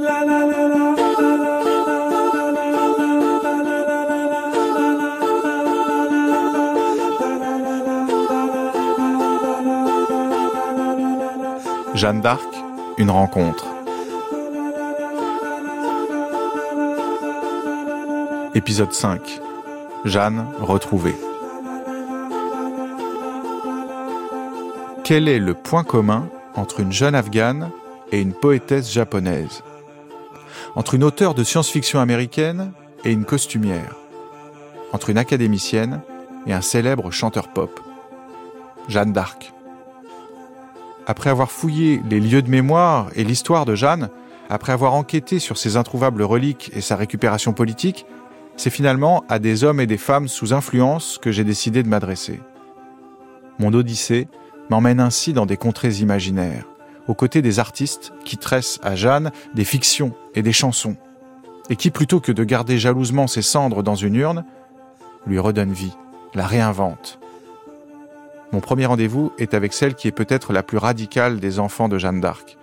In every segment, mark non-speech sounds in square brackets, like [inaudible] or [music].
Jeanne d'Arc, une rencontre. Épisode 5. Jeanne retrouvée. Quel est le point commun entre une jeune afghane et une poétesse japonaise? Entre une auteure de science-fiction américaine et une costumière Entre une académicienne et un célèbre chanteur pop Jeanne d'Arc. Après avoir fouillé les lieux de mémoire et l'histoire de Jeanne, après avoir enquêté sur ses introuvables reliques et sa récupération politique, c'est finalement à des hommes et des femmes sous influence que j'ai décidé de m'adresser. Mon odyssée m'emmène ainsi dans des contrées imaginaires, aux côtés des artistes qui tressent à Jeanne des fictions et des chansons, et qui, plutôt que de garder jalousement ses cendres dans une urne, lui redonnent vie, la réinventent, mon premier rendez-vous est avec celle qui est peut-être la plus radicale des enfants de Jeanne d'Arc,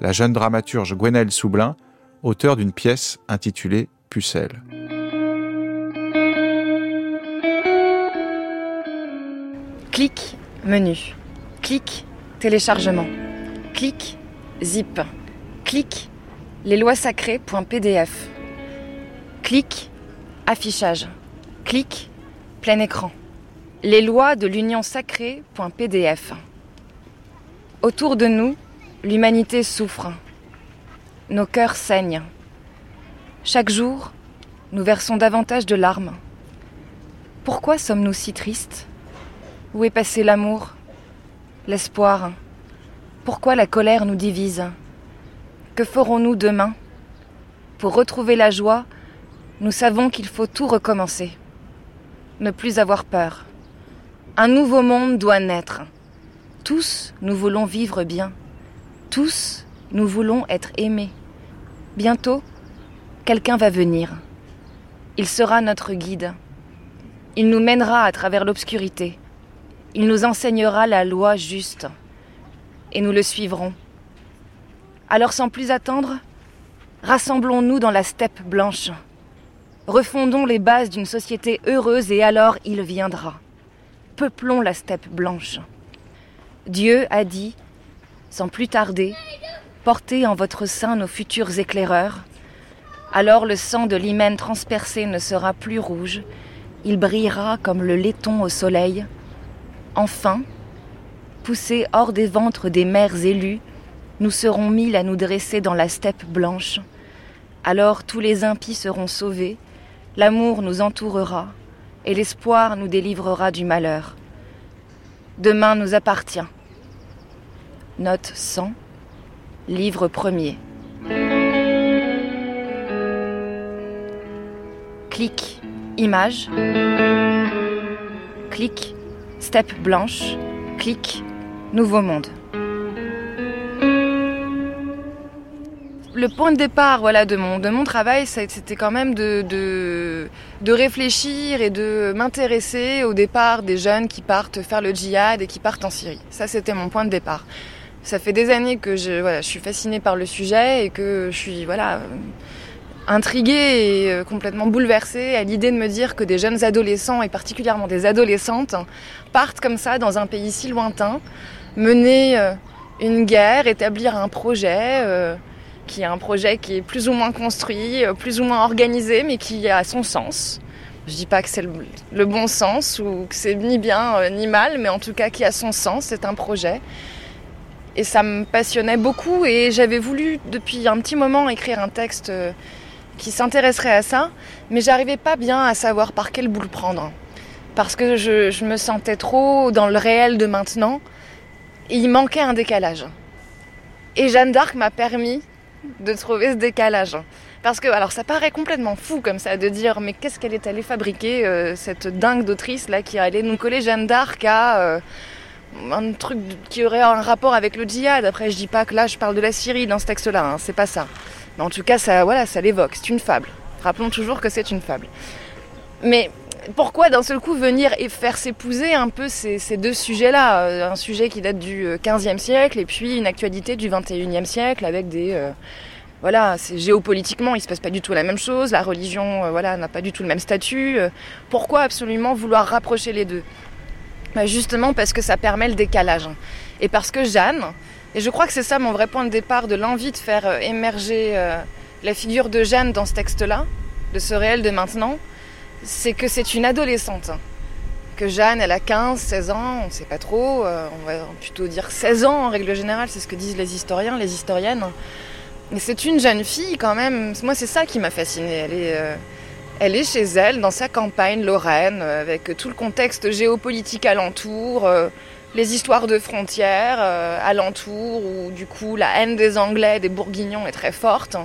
la jeune dramaturge Gwenelle Soublin, auteure d'une pièce intitulée Pucelle. Clic, menu. Clic, téléchargement. Clic, zip. Clic, les lois sacrées.pdf. Clic, affichage. Clic, plein écran. Les lois de l'union sacrée.pdf. Autour de nous, l'humanité souffre. Nos cœurs saignent. Chaque jour, nous versons davantage de larmes. Pourquoi sommes-nous si tristes? Où est passé l'amour L'espoir? Pourquoi la colère nous divise Que ferons-nous demain? Pour retrouver la joie, nous savons qu'il faut tout recommencer. Ne plus avoir peur. Un nouveau monde doit naître. Tous, nous voulons vivre bien. Tous, nous voulons être aimés. Bientôt, quelqu'un va venir. Il sera notre guide. Il nous mènera à travers l'obscurité. Il nous enseignera la loi juste. Et nous le suivrons. Alors sans plus attendre, rassemblons-nous dans la steppe blanche. Refondons les bases d'une société heureuse et alors il viendra peuplons la steppe blanche. Dieu a dit, sans plus tarder, portez en votre sein nos futurs éclaireurs. Alors le sang de l'hymen transpercé ne sera plus rouge, il brillera comme le laiton au soleil. Enfin, poussés hors des ventres des mères élues, nous serons mille à nous dresser dans la steppe blanche. Alors tous les impies seront sauvés, l'amour nous entourera, et l'espoir nous délivrera du malheur. Demain nous appartient. Note 100, livre premier. Clic, image. Clic, step blanche. Clic, nouveau monde. le point de départ voilà, de, mon, de mon travail, c'était quand même de, réfléchir et de m'intéresser au départ des jeunes qui partent faire le djihad et qui partent en Syrie. Ça, c'était mon point de départ. Ça fait des années que je, suis fascinée par le sujet et que je suis voilà, intriguée et euh, complètement bouleversée à l'idée de me dire que des jeunes adolescents et particulièrement des adolescentes partent comme ça dans un pays si lointain, mener euh, une guerre, établir un projet. Euh, qui est un projet qui est plus ou moins construit, euh, plus ou moins organisé, mais qui a son sens. Je dis pas que c'est le, bon sens ou que c'est ni bien ni mal, mais en tout cas qui a son sens, c'est un projet. Et ça me passionnait beaucoup et j'avais voulu depuis un petit moment écrire un texte qui s'intéresserait à ça, mais j'arrivais pas bien à savoir par quel bout le prendre. Parce que je me sentais trop dans le réel de maintenant il manquait un décalage. Et Jeanne d'Arc m'a permis de trouver ce décalage. Parce que, alors ça paraît complètement fou comme ça de dire, mais qu'est-ce qu'elle est allée fabriquer, euh, cette dingue d'autrice là qui allait nous coller Jeanne d'Arc à euh, un truc qui aurait un rapport avec le djihad. Après, je dis pas que là je parle de la Syrie dans ce texte-là, hein, c'est pas ça. Mais en tout cas, ça, voilà, ça l'évoque, c'est une fable. Rappelons toujours que c'est une fable. Mais pourquoi d'un seul coup venir et faire s'épouser un peu ces, deux sujets-là euh, Un sujet qui date du XVe siècle et puis une actualité du XXIe siècle avec des voilà, c'est géopolitiquement, il se passe pas du tout la même chose, la religion, euh, voilà, n'a pas du tout le même statut. Euh, pourquoi absolument vouloir rapprocher les deux? Bah, Justement parce que ça permet le décalage. Et parce que Jeanne, et je crois que c'est ça mon vrai point de départ de l'envie de faire euh, émerger la figure de Jeanne dans ce texte-là, de ce réel de maintenant, c'est que c'est une adolescente. Que Jeanne, elle a 15, 16 ans, on ne sait pas trop, on va plutôt dire 16 ans en règle générale, c'est ce que disent les historiens, les historiennes. Mais c'est une jeune fille quand même. Moi, c'est ça qui m'a fascinée. Elle est, euh, elle est chez elle, dans sa campagne Lorraine, euh, avec tout le contexte géopolitique alentour, euh, les histoires de frontières alentour, où du coup la haine des Anglais, des Bourguignons est très forte.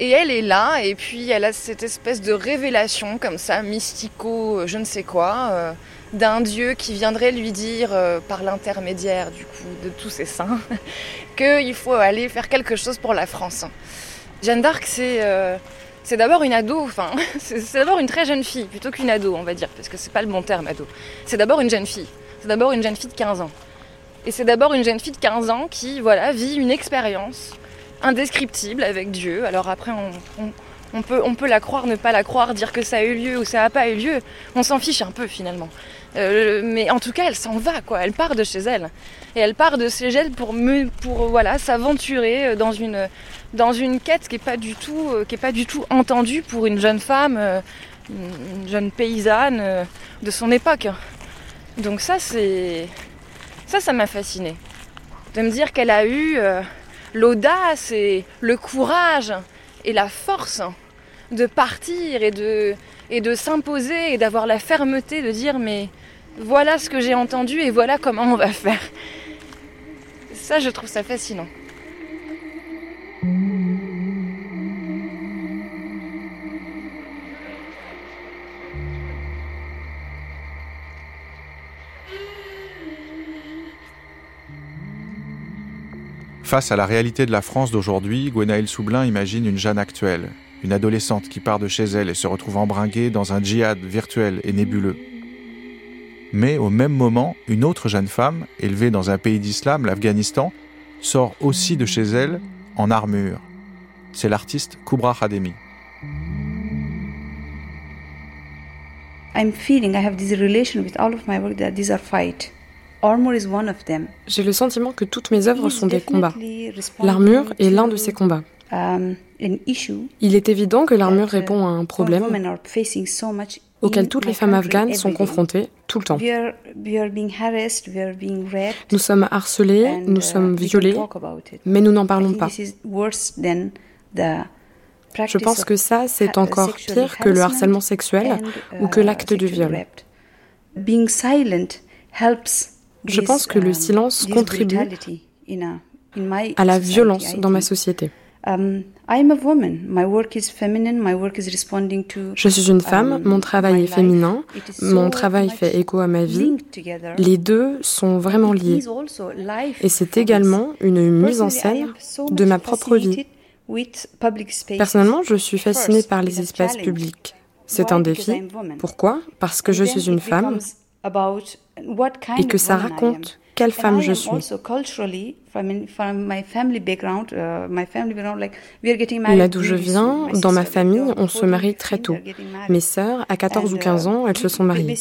Et elle est là, et puis elle a cette espèce de révélation comme ça, mystico, je ne sais quoi d'un Dieu qui viendrait lui dire, euh, par l'intermédiaire du coup de tous ses saints, [laughs] qu'il faut aller faire quelque chose pour la France. Jeanne d'Arc, c'est euh, c'est d'abord une ado, enfin, [laughs] c'est d'abord une très jeune fille, plutôt qu'une ado, on va dire, parce que c'est pas le bon terme, ado. C'est d'abord une jeune fille. C'est d'abord une jeune fille de 15 ans. Et c'est d'abord une jeune fille de 15 ans qui, voilà, vit une expérience indescriptible avec Dieu. Alors après, on, on, peut, on peut la croire, ne pas la croire, dire que ça a eu lieu ou ça n'a pas eu lieu. On s'en fiche un peu finalement. Euh, mais en tout cas, elle s'en va, quoi. Elle part de chez elle. Et elle part de chez elle pour, me, pour voilà, s'aventurer dans une, dans une quête qui n'est pas, du tout, euh, qui est pas du tout entendue pour une jeune femme, euh, une jeune paysanne de son époque. Donc ça, c'est... Ça, ça m'a fasciné. De me dire qu'elle a eu l'audace et le courage et la force de partir et de, s'imposer et d'avoir la fermeté de dire mais voilà ce que j'ai entendu et voilà comment on va faire. Ça, je trouve ça fascinant. Face à la réalité de la France d'aujourd'hui, Gwenaël Soublin imagine une Jeanne actuelle, une adolescente qui part de chez elle et se retrouve embringuée dans un djihad virtuel et nébuleux. Mais au même moment, une autre jeune femme, élevée dans un pays d'islam, l'Afghanistan, sort aussi de chez elle en armure. C'est l'artiste Kubra Khademi. J'ai le sentiment que toutes mes œuvres sont des combats. L'armure est l'un de ces combats. Um, Il est évident que l'armure uh, répond à un problème auquel toutes les femmes afghanes sont confrontées tout le temps. Nous sommes harcelés, nous uh, sommes violés, mais nous n'en parlons pas. Je pense que ça, c'est encore pire que le harcèlement sexuel ou que uh, l'acte de viol. Je pense que le silence contribue à la violence dans ma société. Je suis une femme, um, mon travail est féminin, mon travail fait écho à ma vie. Les deux sont vraiment liés. Et c'est également une mise en scène de ma propre vie. Personnellement, je suis fascinée par les espaces publics. C'est un défi. Pourquoi? Parce que je suis une femme et que ça raconte quelle femme je suis. Là d'où je viens, dans ma famille, on se marie très tôt. Mes sœurs, à 14 ou 15 uh, ans, elles se sont mariées.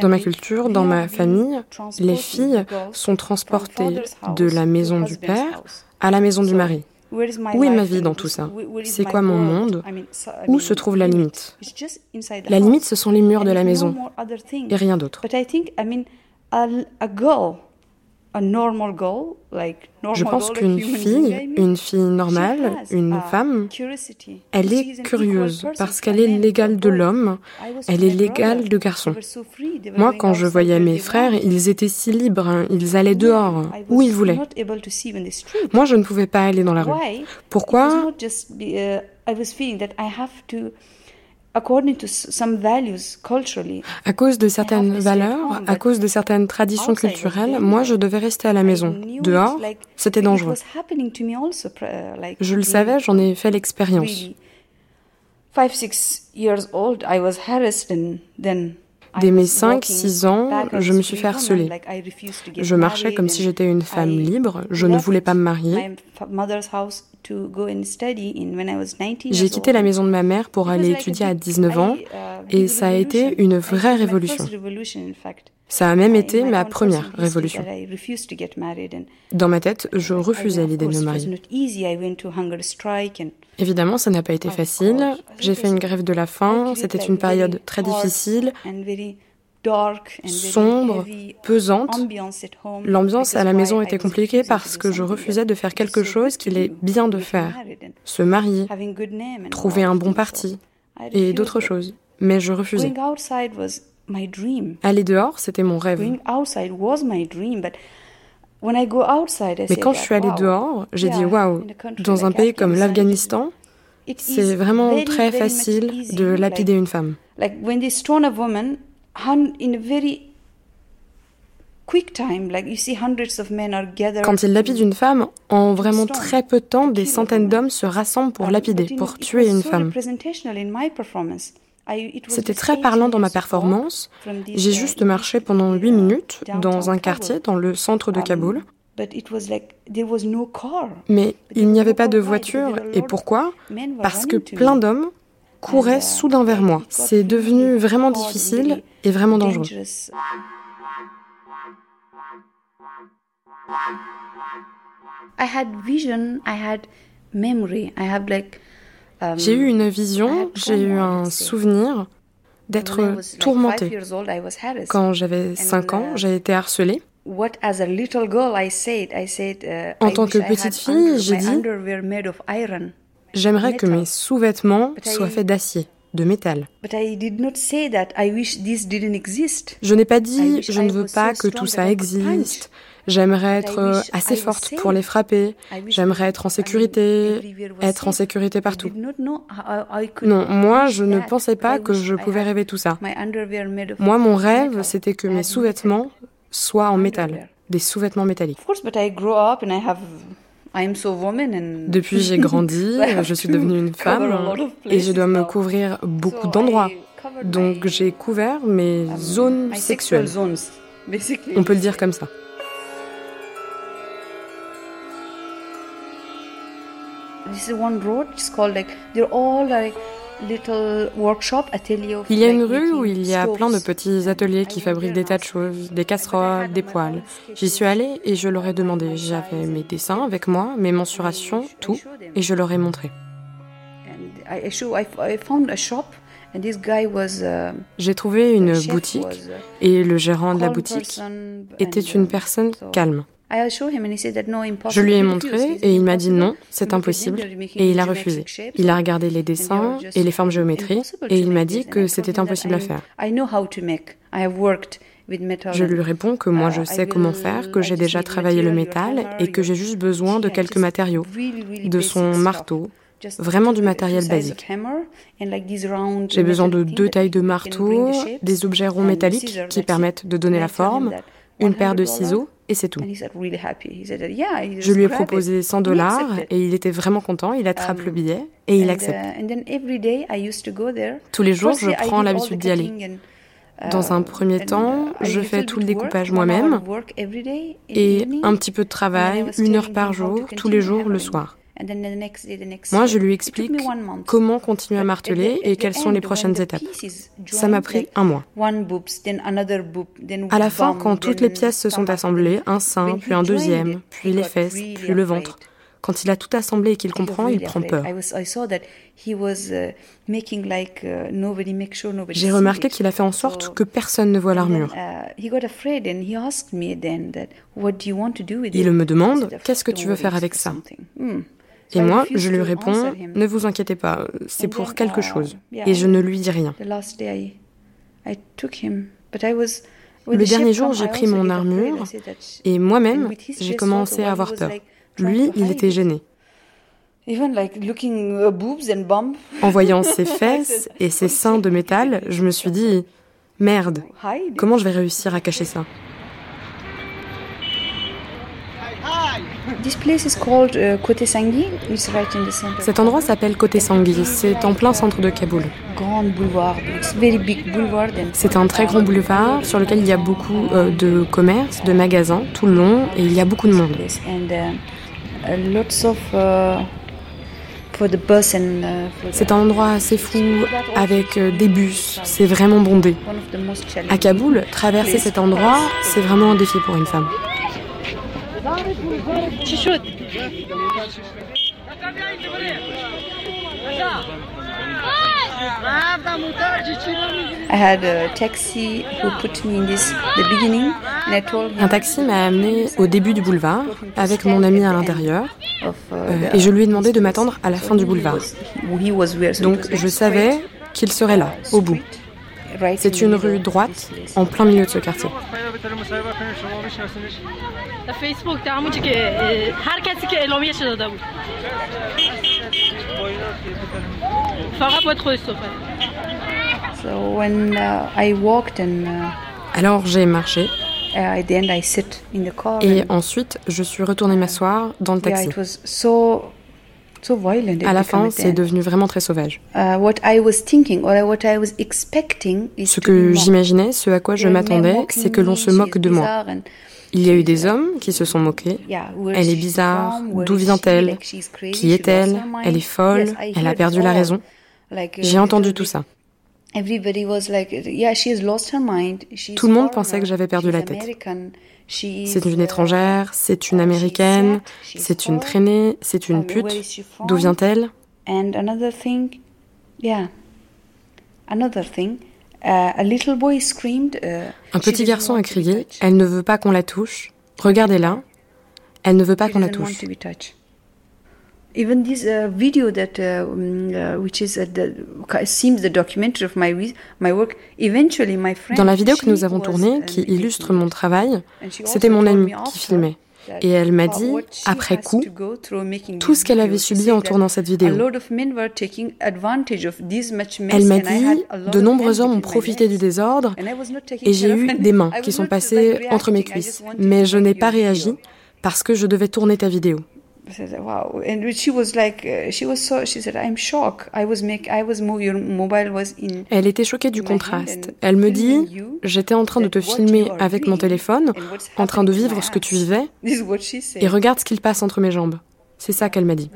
Dans ma culture, dans ma famille, les filles sont transportées de la maison du père à la maison du mari. Où est ma vie dans tout ça? C'est quoi mon monde? Où se trouve la limite? La limite, ce sont les murs de la maison et rien d'autre. Je pense qu'une fille, une fille normale, une femme, elle est curieuse parce qu'elle est l'égale de l'homme, elle est l'égale du garçon. Moi, quand je voyais mes frères, ils étaient si libres, hein, ils allaient dehors, où ils voulaient. Moi, je ne pouvais pas aller dans la rue. Pourquoi à cause de certaines valeurs, à cause de certaines traditions culturelles, moi je devais rester à la maison. Dehors, c'était dangereux. Je le savais, j'en ai fait l'expérience. Dès mes 5-6 ans, je me suis fait harceler. Je marchais comme si j'étais une femme libre, je ne voulais pas me marier. J'ai quitté la maison de ma mère pour aller étudier à 19 ans uh, et ça a été une vraie révolution. Ça a même été ma première révolution. Dans ma tête, je refusais l'idée de me marier. Évidemment, ça n'a pas été facile. J'ai fait une grève de la faim. C'était une période très difficile, sombre, pesante. L'ambiance à la maison était compliquée parce que je refusais de faire quelque chose qu'il est bien de faire. Se marier, trouver un bon parti et d'autres choses. Mais je refusais. Aller dehors, c'était mon rêve. Mais quand je suis allée dehors, j'ai dit waouh, dans un pays comme l'Afghanistan, c'est vraiment très facile de lapider une femme. Quand ils lapident une femme, en vraiment très peu de temps, des centaines d'hommes se rassemblent pour lapider, pour tuer une femme. C'était très parlant dans ma performance. J'ai juste marché pendant huit minutes dans un quartier dans le centre de Kaboul. Mais il n'y avait pas de voiture. Et pourquoi? Parce que plein d'hommes couraient soudain vers moi. C'est devenu vraiment difficile et vraiment dangereux. Like j'ai eu une vision, j'ai eu un souvenir d'être tourmentée. Quand j'avais 5 ans, j'ai été harcelée. En tant que petite fille, j'ai dit J'aimerais que mes sous-vêtements soient faits d'acier, de métal. Je n'ai pas dit Je ne veux pas que tout ça existe. J'aimerais être assez forte pour les frapper. J'aimerais être en sécurité, être en sécurité partout. Non, moi, je ne pensais pas que je pouvais rêver tout ça. Moi, mon rêve, c'était que mes sous-vêtements soient en métal, des sous-vêtements métalliques. Depuis, j'ai grandi, [laughs] je suis devenue une femme et je dois me couvrir beaucoup d'endroits. Donc, j'ai couvert mes zones sexuelles. On peut le dire comme ça. Il y a une rue où il y a plein de petits ateliers qui fabriquent des tas de choses, des casseroles, des poêles. J'y suis allée et je leur ai demandé. J'avais mes dessins avec moi, mes mensurations, tout, et je leur ai montré. J'ai trouvé une boutique et le gérant de la boutique était une personne calme. Je lui ai montré et il m'a dit non, c'est impossible. et il a refusé. Il a regardé les dessins et les formes géométriques et il m'a dit que c'était impossible à faire. Je lui réponds que moi je uh, sais comment faire, que j'ai déjà travaillé le métal et que j'ai juste besoin de quelques matériaux, de son marteau, vraiment du matériel basique. J'ai besoin de deux tailles de marteau, des objets ronds métalliques qui permettent de donner la forme, une paire de ciseaux et c'est tout. Je lui ai proposé 100 dollars et il était vraiment content. Il attrape le um, billet et il accepte. Uh, Tous les jours, je prends l'habitude d'y aller. Uh, Dans un premier temps, je fais tout le découpage moi-même et un petit peu de travail, une heure par jour, tous les jours, le soir. Moi, je lui explique comment continuer à marteler et quelles sont les prochaines étapes. Ça m'a pris un mois. À la fin, quand toutes les pièces se sont assemblées, un sein, puis un deuxième, puis les fesses, puis le ventre, quand il a tout assemblé et qu'il comprend, il prend peur. J'ai remarqué qu'il a fait en sorte que personne ne voit l'armure. Uh, il me demande, qu'est-ce que tu veux faire avec ça? Et moi, je lui réponds, ne vous inquiétez pas, c'est pour quelque chose. Et je ne lui dis rien. Le dernier jour, j'ai pris mon armure et moi-même, j'ai commencé à avoir peur. Lui, il était gêné. En voyant ses [laughs] fesses et ses seins de métal, je me suis dit, merde, comment je vais réussir à cacher ça? Cet endroit s'appelle Côté Sangui. C'est en plein centre de Kaboul. C'est un très grand boulevard sur lequel il y a beaucoup euh, de commerces, de magasins tout le long et il y a beaucoup de monde. C'est un endroit assez fou avec euh, des bus, c'est vraiment bondé. À Kaboul, traverser cet endroit, c'est vraiment un défi pour une femme. Un taxi m'a amené au début du boulevard avec mon ami à l'intérieur euh, et je lui ai demandé de m'attendre à la fin du boulevard. Donc je savais qu'il serait là, au bout. C'est une rue droite en plein milieu de ce quartier. Alors j'ai marché. Et ensuite, je suis retournée m'asseoir dans le taxi. À la fin, c'est devenu vraiment très sauvage. Uh, ce que j'imaginais, ce à quoi je m'attendais, c'est que l'on se moque de moi. Il y a eu des hommes qui se sont moqués. Elle est bizarre. D'où vient-elle? Qui est-elle? Elle est folle. Elle a perdu la raison. J'ai entendu tout ça. Tout le monde pensait que j'avais perdu la tête. C'est une étrangère, c'est une américaine, c'est une traînée, c'est une pute. D'où vient-elle? Un petit garçon a crié Elle ne veut pas qu'on la touche. Regardez-la. Elle ne veut pas qu'on la touche. Even this uh, video that uh, which is the seems the documentary of my my work. Eventually, my friend. Dans la vidéo que nous avons tournée, qui illustre mon travail, c'était mon amie qui filmait. Et elle m'a dit, après coup, tout ce qu'elle avait subi en tournant cette vidéo. Elle m'a dit, de nombreux hommes ont profité du désordre et j'ai eu des mains qui sont passées entre mes cuisses. Mais je n'ai pas réagi parce que je devais tourner ta vidéo. Wow. And she was like, uh, she was so, she said, I'm shocked. I was make, I was move, your mobile was in. Elle était choquée du contraste. Elle me dit, j'étais en train de te filmer avec mon téléphone, en train de vivre ce que tu vivais, [laughs] et regarde ce qu'il passe entre mes jambes. C'est ça qu'elle m'a dit.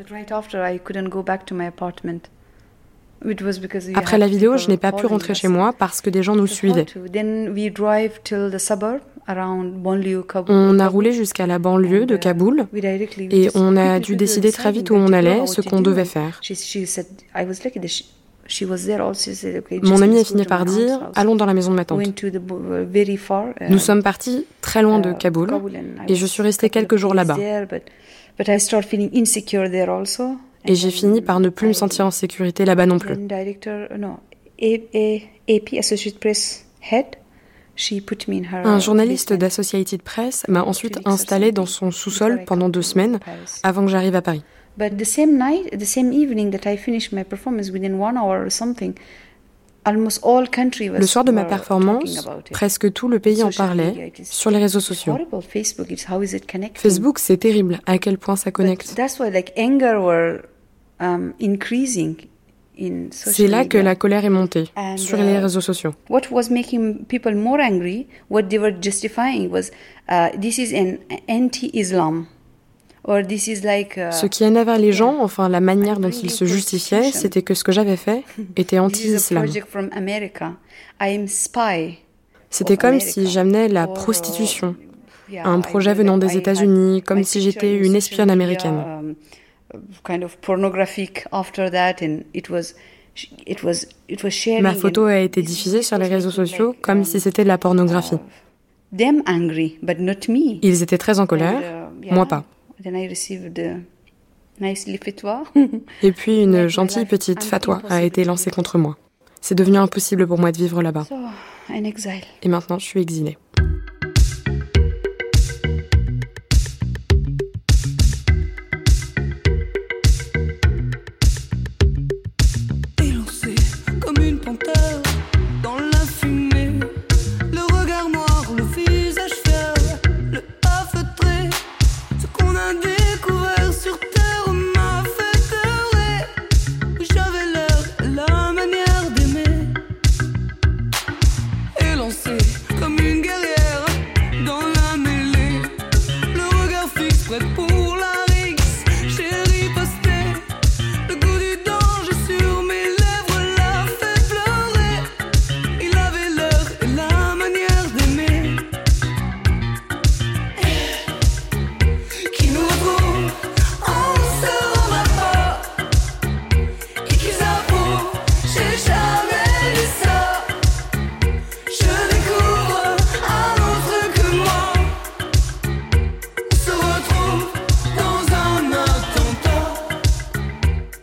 Après la vidéo, je n'ai pas pu rentrer chez moi parce que des gens nous suivaient. On a roulé jusqu'à la banlieue de uh, Kaboul et on a dû décider très vite où on allait, ce qu'on devait faire. Mon ami a fini par dire Allons dans la maison de ma tante. Uh, uh, Nous sommes partis très loin de Kaboul et je suis restée quelques jours là-bas. Et j'ai fini par ne plus me sentir en sécurité là-bas non plus. Un journaliste d'Associated Press m'a ensuite installé dans son sous-sol pendant deux semaines avant que j'arrive à Paris. Le soir de ma performance, presque tout le pays en parlait sur les réseaux sociaux. Facebook, c'est terrible à quel point ça connecte? Um, c'est là que la colère est montée sur les uh, réseaux sociaux. What was making people more angry, what they were justifying was this is an anti-Islam. Or this is like, ce qui énervait les gens, enfin la manière dont ils se justifiaient, c'était que ce que j'avais fait [laughs] était anti-islam. C'était comme si j'amenais la prostitution, un projet venant des États-Unis, comme si j'étais une espionne américaine. Ma photo a été diffusée sur les réseaux sociaux comme si c'était de la pornographie. Ils étaient très en colère, uh, moi pas. [laughs] Et puis une gentille petite fatwa a été lancée contre moi. C'est devenu impossible pour moi de vivre là-bas. Et maintenant, je suis exilée.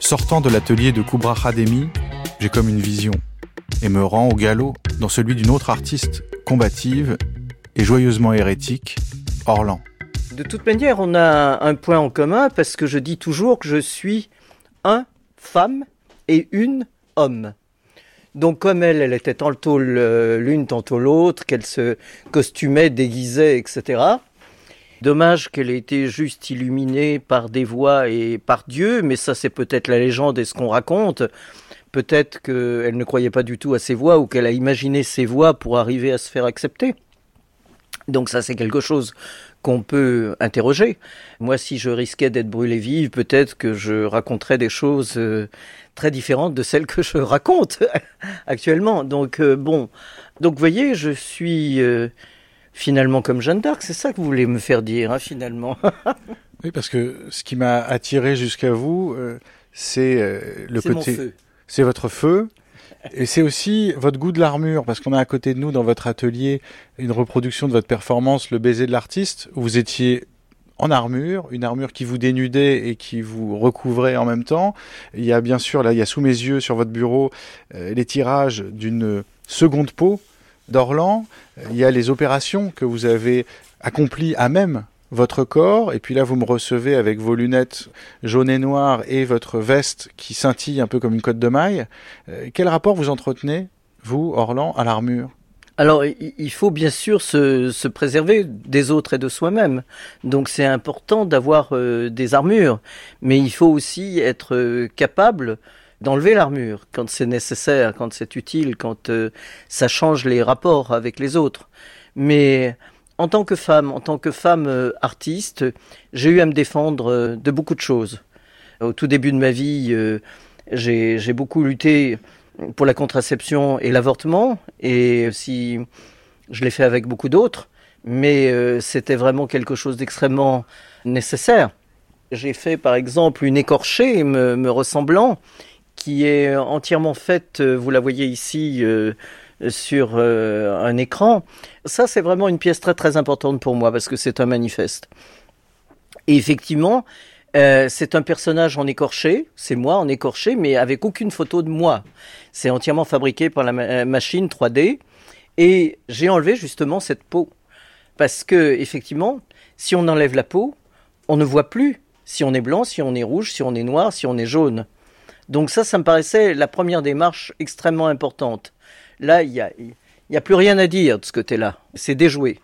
Sortant de l'atelier de Kubra Khademi, j'ai comme une vision et me rends au galop dans celui d'une autre artiste combative et joyeusement hérétique, Orlan. De toute manière, on a un point en commun parce que je dis toujours que je suis un femme et une homme. Donc comme elle, elle était tantôt l'une, tantôt l'autre, qu'elle se costumait, déguisait, etc. Dommage qu'elle ait été juste illuminée par des voix et par Dieu, mais ça c'est peut-être la légende et ce qu'on raconte. Peut-être qu'elle ne croyait pas du tout à ses voix ou qu'elle a imaginé ses voix pour arriver à se faire accepter. Donc ça c'est quelque chose qu'on peut interroger. Moi, si je risquais d'être brûlée vive, peut-être que je raconterais des choses euh, très différentes de celles que je [laughs] raconte [laughs] actuellement. Donc euh, bon, donc voyez, je suis euh, finalement comme Jeanne d'Arc. C'est ça que vous voulez me faire dire, hein, finalement. [laughs] oui, parce que ce qui m'a attiré jusqu'à vous, c'est le côté. C'est votre feu. Et c'est aussi votre goût de l'armure, parce qu'on a à côté de nous, dans votre atelier, une reproduction de votre performance, Le baiser de l'artiste, où vous étiez en armure, une armure qui vous dénudait et qui vous recouvrait en même temps. Il y a bien sûr, là, il y a sous mes yeux, sur votre bureau, euh, les tirages d'une seconde peau d'Orlan. Il y a les opérations que vous avez accomplies à même votre corps, et puis là vous me recevez avec vos lunettes jaunes et noires et votre veste qui scintille un peu comme une cotte de maille. Euh, quel rapport vous entretenez, vous, Orlan, à l'armure? Alors, il faut bien sûr se, préserver des autres et de soi-même. Donc, c'est important d'avoir euh, des armures, mais il faut aussi être euh, capable d'enlever l'armure quand c'est nécessaire, quand c'est utile, quand ça change les rapports avec les autres. Mais en tant que femme, en tant que femme euh, artiste, j'ai eu à me défendre euh, de beaucoup de choses. Au tout début de ma vie, euh, j'ai beaucoup lutté pour la contraception et l'avortement, et si je l'ai fait avec beaucoup d'autres, mais c'était vraiment quelque chose d'extrêmement nécessaire. J'ai fait par exemple une écorchée me, ressemblant, qui est entièrement faite, vous la voyez ici, sur euh, un écran. Ça, c'est vraiment une pièce très très importante pour moi parce que c'est un manifeste. Et effectivement, euh, c'est un personnage en écorché, c'est moi en écorché, mais avec aucune photo de moi. C'est entièrement fabriqué par la euh, machine 3D. Et j'ai enlevé justement cette peau. Parce que, effectivement, si on enlève la peau, on ne voit plus si on est blanc, si on est rouge, si on est noir, si on est jaune. Donc ça, ça me paraissait la première démarche extrêmement importante. Là, il n'y a, a plus rien à dire de ce côté-là. C'est déjoué.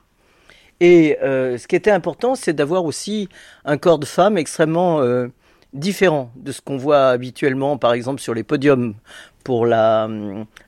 Et euh, ce qui était important, c'est d'avoir aussi un corps de femme extrêmement euh, différent de ce qu'on voit habituellement, par exemple, sur les podiums pour la,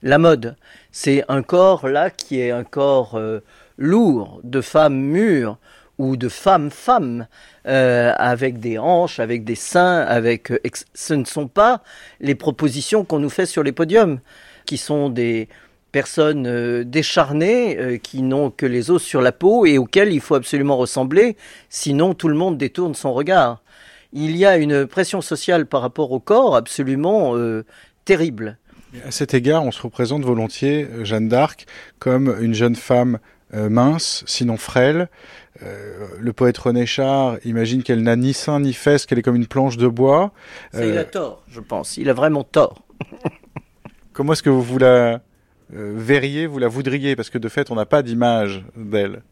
la mode. C'est un corps là qui est un corps euh, lourd, de femme mûre ou de femme-femme, avec des hanches, avec des seins, avec. ce ne sont pas les propositions qu'on nous fait sur les podiums, qui sont des personnes euh, décharnées euh, qui n'ont que les os sur la peau et auxquelles il faut absolument ressembler, sinon tout le monde détourne son regard. Il y a une pression sociale par rapport au corps absolument euh, terrible. À cet égard, on se représente volontiers Jeanne d'Arc comme une jeune femme mince, sinon frêle. Le poète René Char imagine qu'elle n'a ni sein ni fesses, qu'elle est comme une planche de bois. il a tort, je pense. Il a vraiment tort. [laughs] Comment est-ce que vous la euh, verriez, vous la voudriez? Parce que de fait, on n'a pas d'image d'elle.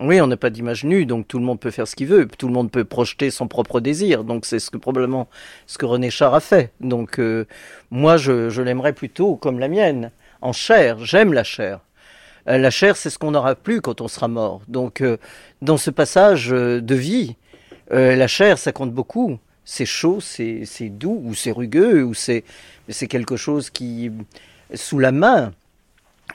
Oui, on n'a pas d'image nue, donc tout le monde peut faire ce qu'il veut, tout le monde peut projeter son propre désir. Donc c'est ce que probablement ce que René Char a fait. Donc euh, moi, je, l'aimerais plutôt comme la mienne, en chair. J'aime la chair. Euh, la chair, c'est ce qu'on n'aura plus quand on sera mort. Donc dans ce passage de vie, la chair, ça compte beaucoup. C'est chaud, c'est doux, ou c'est rugueux, ou c'est quelque chose qui sous la main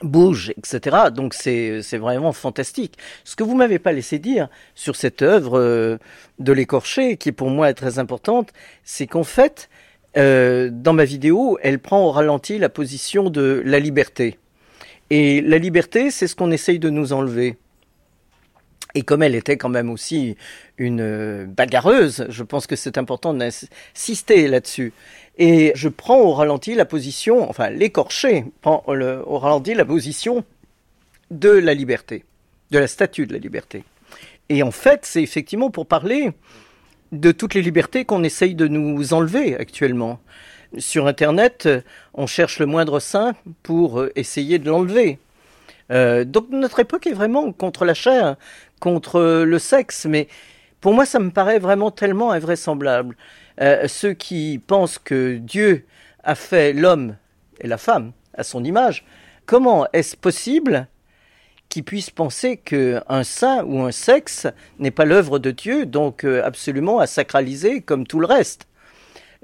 bouge, etc. Donc c'est vraiment fantastique. Ce que vous m'avez pas laissé dire sur cette œuvre euh, de l'écorché, qui pour moi est très importante, c'est qu'en fait, euh, dans ma vidéo, elle prend au ralenti la position de la liberté. Et la liberté, c'est ce qu'on essaye de nous enlever. Et comme elle était quand même aussi une euh, bagarreuse, je pense que c'est important d'insister là-dessus. Et je prends au ralenti la position, enfin l'écorché prend au ralenti la position de la liberté, de la statue de la liberté. Et en fait, c'est effectivement pour parler de toutes les libertés qu'on essaye de nous enlever actuellement. Sur Internet, on cherche le moindre sein pour essayer de l'enlever. Euh, donc notre époque est vraiment contre la chair, contre le sexe, mais pour moi ça me paraît vraiment tellement invraisemblable. Euh, ceux qui pensent que Dieu a fait l'homme et la femme à son image, comment est-ce possible qu'ils puissent penser qu'un sein ou un sexe n'est pas l'œuvre de Dieu, donc euh, absolument à sacraliser comme tout le reste?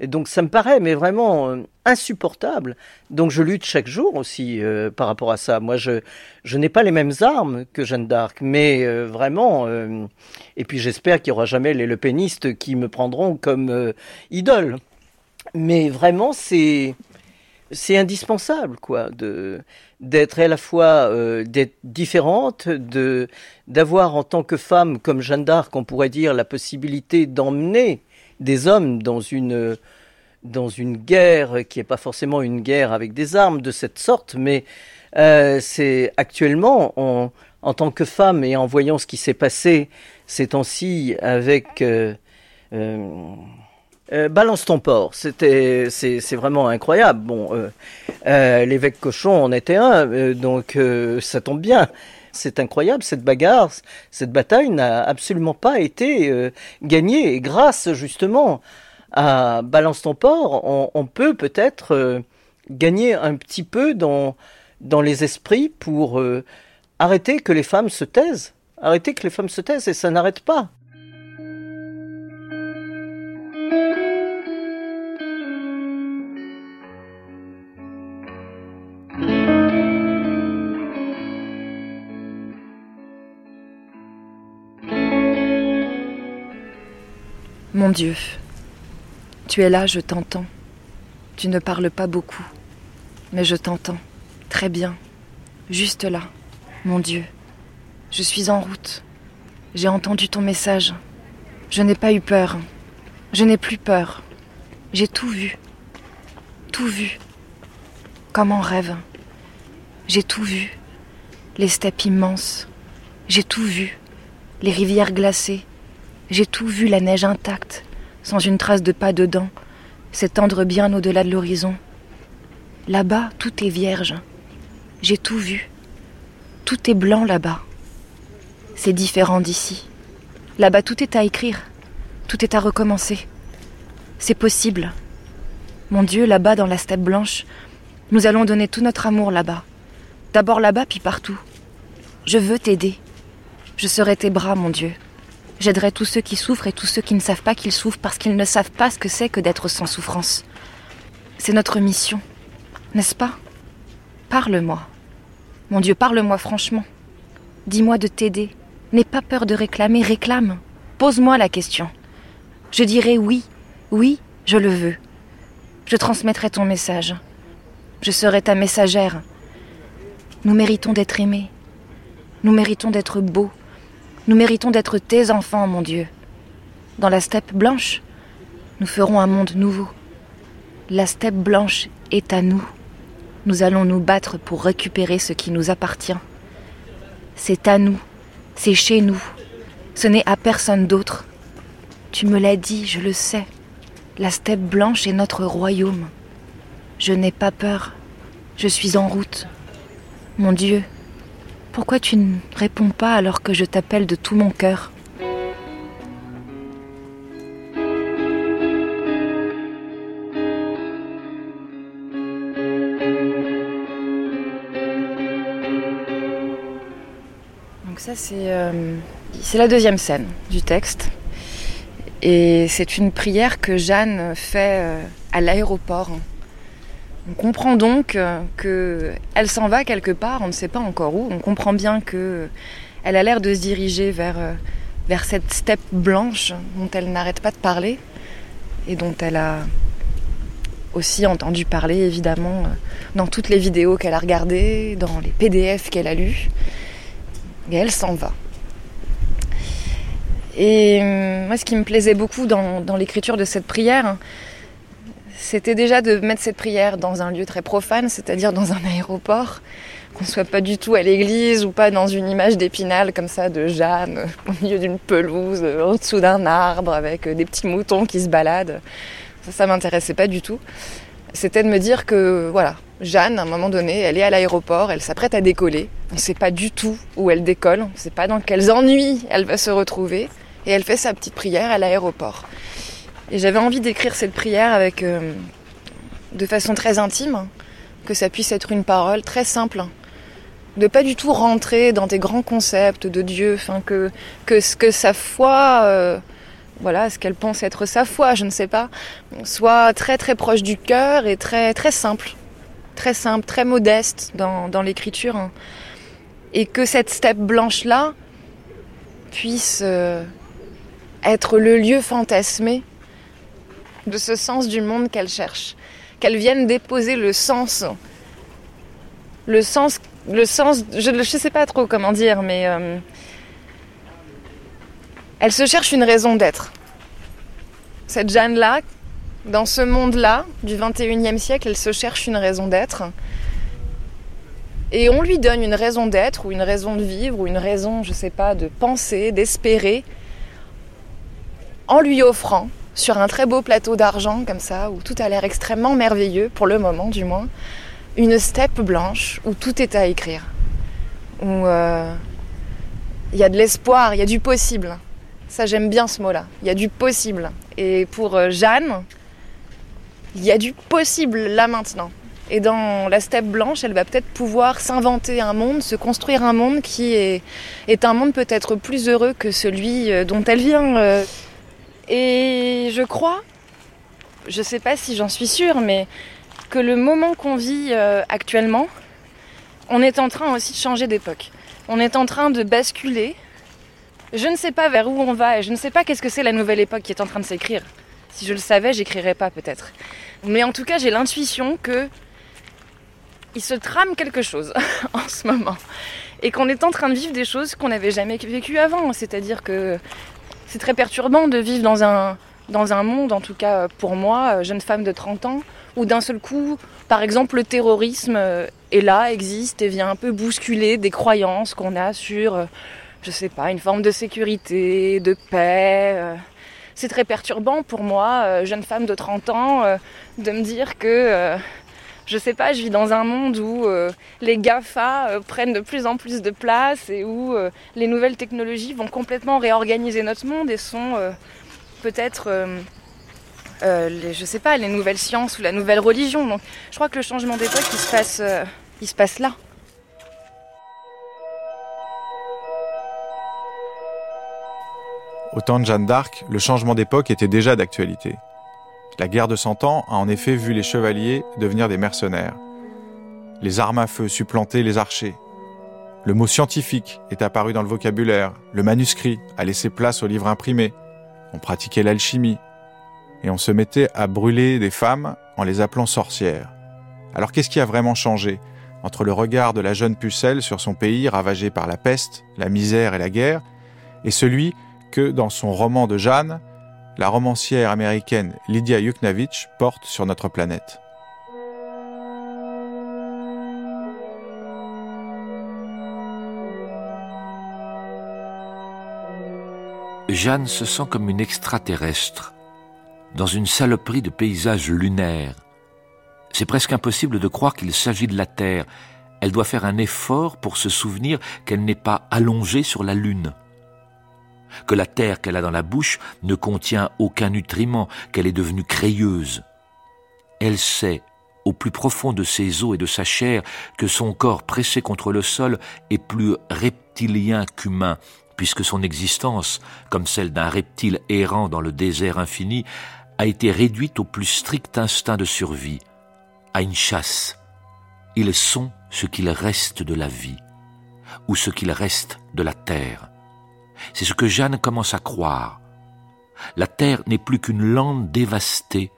Et donc ça me paraît mais vraiment euh, insupportable. Donc je lutte chaque jour aussi euh, par rapport à ça. Moi je je n'ai pas les mêmes armes que Jeanne d'Arc, mais euh, vraiment et puis j'espère qu'il y aura jamais les lepénistes qui me prendront comme idole. Mais vraiment c'est c'est indispensable quoi de d'être à la fois d'être différente de d'avoir en tant que femme comme Jeanne d'Arc on pourrait dire la possibilité d'emmener des hommes dans une, dans une guerre qui n'est pas forcément une guerre avec des armes de cette sorte, mais euh, c'est actuellement, en tant que femme et en voyant ce qui s'est passé ces temps-ci avec euh, euh, Balance ton port, c'était, c'est, vraiment incroyable. Bon, l'évêque Cochon en était un, donc ça tombe bien. C'est incroyable, cette bagarre, cette bataille n'a absolument pas été euh, gagnée. Et grâce justement à Balance ton port, on, peut peut-être euh, gagner un petit peu dans, dans les esprits pour euh, arrêter que les femmes se taisent. Arrêter que les femmes se taisent et ça n'arrête pas. Mon Dieu, tu es là, je t'entends. Tu ne parles pas beaucoup, mais je t'entends. Très bien. Juste là, mon Dieu. Je suis en route. J'ai entendu ton message. Je n'ai pas eu peur. Je n'ai plus peur. J'ai tout vu. Tout vu. Comme en rêve. J'ai tout vu. Les steppes immenses. J'ai tout vu. Les rivières glacées j'ai tout vu, la neige intacte, sans une trace de pas dedans, s'étendre bien au-delà de l'horizon. Là-bas, tout est vierge. J'ai tout vu. Tout est blanc là-bas. C'est différent d'ici. Là-bas, tout est à écrire. Tout est à recommencer. C'est possible. Mon Dieu, là-bas, dans la steppe blanche, nous allons donner tout notre amour là-bas. D'abord là-bas, puis partout. Je veux t'aider. Je serai tes bras, mon Dieu. J'aiderai tous ceux qui souffrent et tous ceux qui ne savent pas qu'ils souffrent parce qu'ils ne savent pas ce que c'est que d'être sans souffrance. C'est notre mission, n'est-ce pas? Parle-moi. Mon Dieu, parle-moi franchement. Dis-moi de t'aider. N'aie pas peur de réclamer, réclame. Pose-moi la question. Je dirai oui, oui, je le veux. Je transmettrai ton message. Je serai ta messagère. Nous méritons d'être aimés. Nous méritons d'être beaux. Nous méritons d'être tes enfants, mon Dieu. Dans la steppe blanche, nous ferons un monde nouveau. La steppe blanche est à nous. Nous allons nous battre pour récupérer ce qui nous appartient. C'est à nous, c'est chez nous. Ce n'est à personne d'autre. Tu me l'as dit, je le sais. La steppe blanche est notre royaume. Je n'ai pas peur. Je suis en route. Mon Dieu, pourquoi tu ne réponds pas alors que je t'appelle de tout mon cœur Donc ça euh, c'est la deuxième scène du texte. Et c'est une prière que Jeanne fait euh, à l'aéroport on comprend donc euh, qu'elle s'en va quelque part, on ne sait pas encore où. On comprend bien que elle a l'air de se diriger vers, euh, vers cette steppe blanche dont elle n'arrête pas de parler et dont elle a aussi entendu parler évidemment euh, dans toutes les vidéos qu'elle a regardées, dans les PDF qu'elle a lus. Et elle s'en va. Et moi, ce qui me plaisait beaucoup dans l'écriture de cette prière, c'était déjà de mettre cette prière dans un lieu très profane, c'est-à-dire dans un aéroport, qu'on soit pas du tout à l'église ou pas dans une image d'épinal comme ça de Jeanne [laughs] au milieu d'une pelouse, au-dessous d'un arbre avec des petits moutons qui se baladent. Ça, ça m'intéressait pas du tout. C'était de me dire que voilà, Jeanne, à un moment donné, elle est à l'aéroport, elle s'apprête à décoller. On ne sait pas du tout où elle décolle, on ne sait pas dans quels ennuis elle va se retrouver. Et elle fait sa petite prière à l'aéroport. Et j'avais envie d'écrire cette prière avec, euh, de façon très intime, que ça puisse être une parole très simple, de pas du tout rentrer dans des grands concepts de Dieu, que ce que sa foi, euh, voilà, ce qu'elle pense être sa foi, je ne sais pas, soit très très proche du cœur et très très simple, très simple, très modeste dans, dans l'écriture, hein. et que cette steppe blanche là puisse euh, être le lieu fantasmé de ce sens du monde qu'elle cherche. Qu'elle vienne déposer le sens. Le sens, le sens je ne sais pas trop comment dire, mais euh, elle se cherche une raison d'être. Cette Jeanne-là, dans ce monde-là, du 21e siècle, elle se cherche une raison d'être. Et on lui donne une raison d'être, ou une raison de vivre, ou une raison, je ne sais pas, de penser, d'espérer, en lui offrant sur un très beau plateau d'argent comme ça, où tout a l'air extrêmement merveilleux, pour le moment du moins, une steppe blanche où tout est à écrire. Où euh, il y a de l'espoir, il y a du possible. Ça j'aime bien ce mot-là, il y a du possible. Et pour euh, Jeanne, il y a du possible là maintenant. Et dans la steppe blanche, elle va peut-être pouvoir s'inventer un monde, se construire un monde qui est, un monde peut-être plus heureux que celui euh, dont elle vient. Et je crois, je ne sais pas si j'en suis sûre, mais que le moment qu'on vit euh, actuellement, on est en train aussi de changer d'époque. On est en train de basculer. Je ne sais pas vers où on va et je ne sais pas qu'est-ce que c'est la nouvelle époque qui est en train de s'écrire. Si je le savais, j'écrirais pas peut-être. Mais en tout cas, j'ai l'intuition que il se trame quelque chose [laughs] en ce moment et qu'on est en train de vivre des choses qu'on n'avait jamais vécues avant. C'est-à-dire que c'est très perturbant de vivre dans un, dans un monde, en tout cas pour moi, euh, jeune femme de 30 ans, où d'un seul coup, par exemple, le terrorisme euh, est là, existe et vient un peu bousculer des croyances qu'on a sur, euh, je sais pas, une forme de sécurité, de paix. C'est très perturbant pour moi, jeune femme de 30 ans, de me dire que je sais pas, je vis dans un monde où euh, les GAFA euh, prennent de plus en plus de place et où euh, les nouvelles technologies vont complètement réorganiser notre monde et sont peut-être, je sais pas, les nouvelles sciences ou la nouvelle religion. Donc je crois que le changement d'époque, il se passe là. Au temps de Jeanne d'Arc, le changement d'époque était déjà d'actualité. La guerre de Cent Ans a en effet vu les chevaliers devenir des mercenaires. Les armes à feu supplanter les archers. Le mot scientifique est apparu dans le vocabulaire, le manuscrit a laissé place au livre imprimé, on pratiquait l'alchimie, et on se mettait à brûler des femmes en les appelant sorcières. Alors qu'est-ce qui a vraiment changé entre le regard de la jeune pucelle sur son pays ravagé par la peste, la misère et la guerre, et celui que, dans son roman de Jeanne, la romancière américaine Lydia Yuknavitch porte sur notre planète. Jeanne se sent comme une extraterrestre, dans une saloperie de paysages lunaires. C'est presque impossible de croire qu'il s'agit de la Terre. Elle doit faire un effort pour se souvenir qu'elle n'est pas allongée sur la Lune que la terre qu'elle a dans la bouche ne contient aucun nutriment, qu'elle est devenue crayeuse. Elle sait, au plus profond de ses os et de sa chair, que son corps pressé contre le sol est plus reptilien qu'humain, puisque son existence, comme celle d'un reptile errant dans le désert infini, a été réduite au plus strict instinct de survie, à une chasse. Ils sont ce qu'il reste de la vie, ou ce qu'il reste de la terre. C'est ce que Jeanne commence à croire. La terre n'est plus qu'une lande dévastée,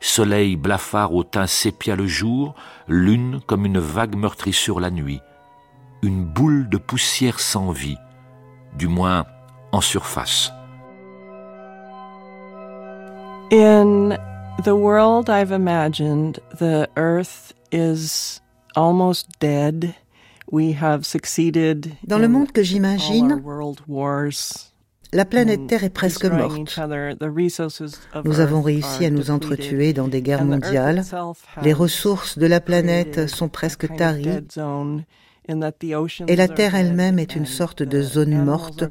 soleil blafard au teint sépia le jour, lune comme une vague meurtrissure la nuit, une boule de poussière sans vie, du moins en surface. In the world I've imagined, the earth is almost dead. Dans le monde que j'imagine, la planète Terre est presque morte. Nous avons réussi à nous entretuer dans des guerres mondiales. Les ressources de la planète sont presque taries. Et la Terre elle-même est une sorte de zone morte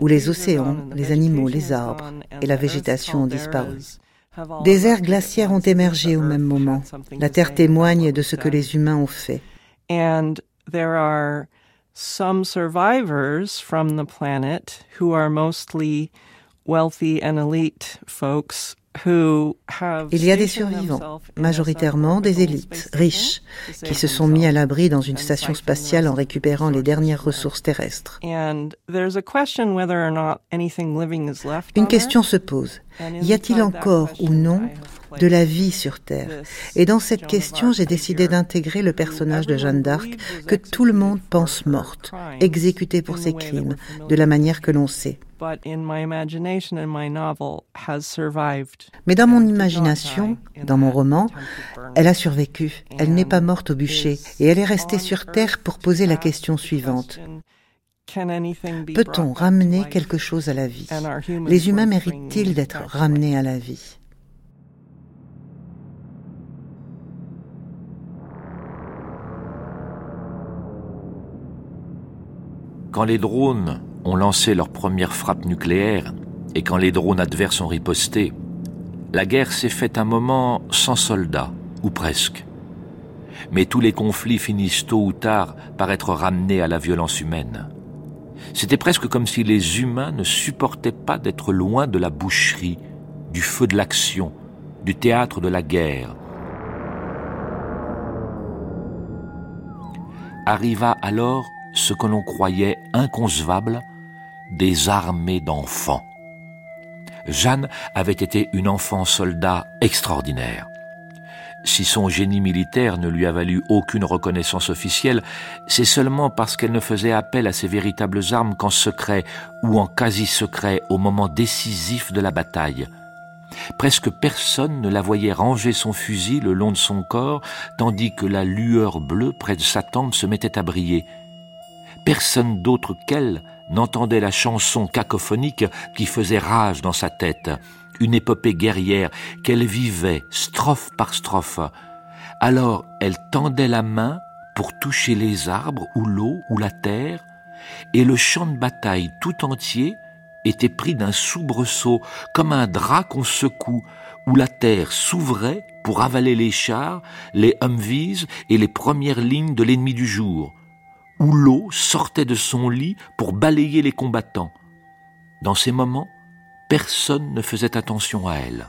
où les océans, les animaux, les arbres et la végétation ont disparu. Des aires glaciaires ont émergé au même moment. La Terre témoigne de ce que les humains ont fait. Some survivors from the planet who are mostly wealthy and elite folks Il y a des survivants, majoritairement des élites, riches, qui se sont mis à l'abri dans une station spatiale en récupérant les dernières ressources terrestres. Une question se pose. Y a-t-il encore ou non de la vie sur Terre Et dans cette question, j'ai décidé d'intégrer le personnage de Jeanne d'Arc que tout le monde pense morte, exécutée pour ses crimes, de la manière que l'on sait. Mais dans mon imagination, dans mon roman, elle a survécu. Elle n'est pas morte au bûcher et elle est restée sur Terre pour poser la question suivante. Peut-on ramener quelque chose à la vie? Les humains méritent-ils d'être ramenés à la vie? Quand les drones ont lancé leur première frappe nucléaire et quand les drones adverses ont riposté, la guerre s'est faite un moment sans soldats, ou presque. Mais tous les conflits finissent tôt ou tard par être ramenés à la violence humaine. C'était presque comme si les humains ne supportaient pas d'être loin de la boucherie, du feu de l'action, du théâtre de la guerre. Arriva alors ce que l'on croyait inconcevable, des armées d'enfants. Jeanne avait été une enfant soldat extraordinaire. Si son génie militaire ne lui a valu aucune reconnaissance officielle, c'est seulement parce qu'elle ne faisait appel à ses véritables armes qu'en secret ou en quasi-secret au moment décisif de la bataille. Presque personne ne la voyait ranger son fusil le long de son corps, tandis que la lueur bleue près de sa tempe se mettait à briller. Personne d'autre qu'elle n'entendait la chanson cacophonique qui faisait rage dans sa tête, une épopée guerrière qu'elle vivait strophe par strophe. Alors elle tendait la main pour toucher les arbres ou l'eau ou la terre, et le champ de bataille tout entier était pris d'un soubresaut comme un drap qu'on secoue, où la terre s'ouvrait pour avaler les chars, les Humvees et les premières lignes de l'ennemi du jour où l'eau sortait de son lit pour balayer les combattants. Dans ces moments, personne ne faisait attention à elle.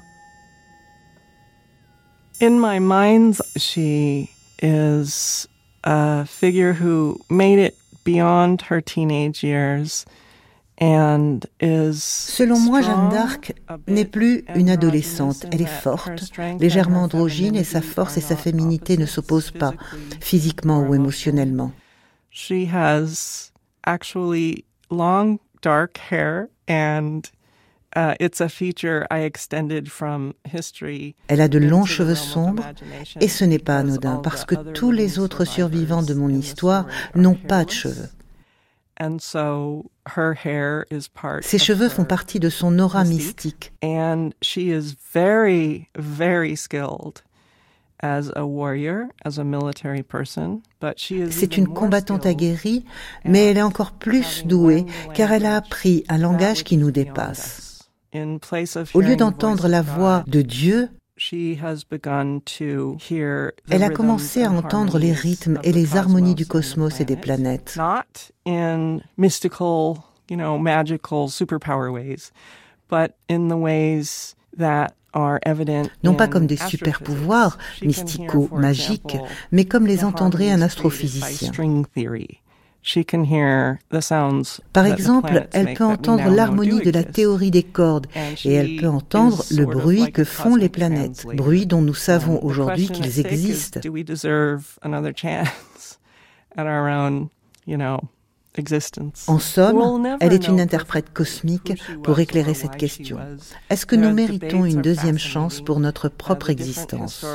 In my mind, she is a figure who made it beyond her teenage years. And is Selon moi, Jeanne d'Arc n'est plus une adolescente. Elle est forte, légèrement androgyne et sa force et sa féminité ne s'opposent pas, physiquement ou émotionnellement. She has actually long dark hair and uh, it's a feature I extended from history. Elle a de longs cheveux sombres et ce n'est pas anodin parce que tous les autres survivants de mon histoire n'ont pas de cheveux. And so her hair is part Ses cheveux font partie de son aura mystique. And she is very, very skilled c'est une combattante aguerrie, mais elle est encore plus douée car elle a appris un langage qui nous dépasse. Au lieu d'entendre la voix de Dieu, elle a commencé à entendre les rythmes et les harmonies du cosmos et des planètes. magical superpower ways, but in the ways that non pas comme des super-pouvoirs mystico-magiques, mais comme les entendrait un astrophysicien. Par exemple, elle peut entendre l'harmonie de la théorie des cordes et elle peut entendre le bruit que font les planètes, bruit dont nous savons aujourd'hui qu'ils existent. [laughs] En somme, elle est une interprète cosmique pour éclairer cette question. Est-ce que nous méritons une deuxième chance pour notre propre existence?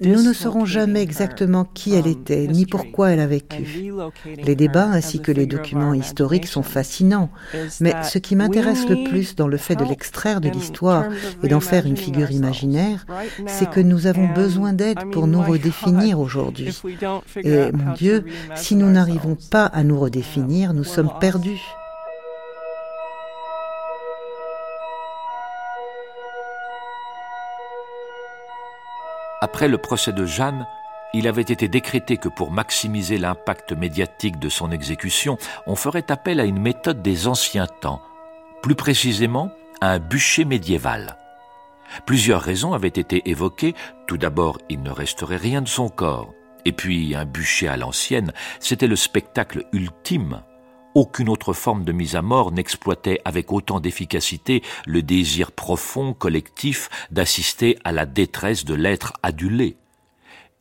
Nous ne saurons jamais exactement qui elle était, ni pourquoi elle a vécu. Les débats ainsi que les documents historiques sont fascinants, mais ce qui m'intéresse le plus dans le fait de l'extraire de l'histoire et d'en faire une figure imaginaire, c'est que nous avons besoin d'aide pour nous redéfinir [laughs] aujourd'hui. Et mon Dieu, si nous n'arrivons pas à nous redéfinir, nous sommes perdus. Après le procès de Jeanne, il avait été décrété que pour maximiser l'impact médiatique de son exécution, on ferait appel à une méthode des anciens temps, plus précisément à un bûcher médiéval. Plusieurs raisons avaient été évoquées. Tout d'abord, il ne resterait rien de son corps. Et puis, un bûcher à l'ancienne, c'était le spectacle ultime aucune autre forme de mise à mort n'exploitait avec autant d'efficacité le désir profond, collectif, d'assister à la détresse de l'être adulé.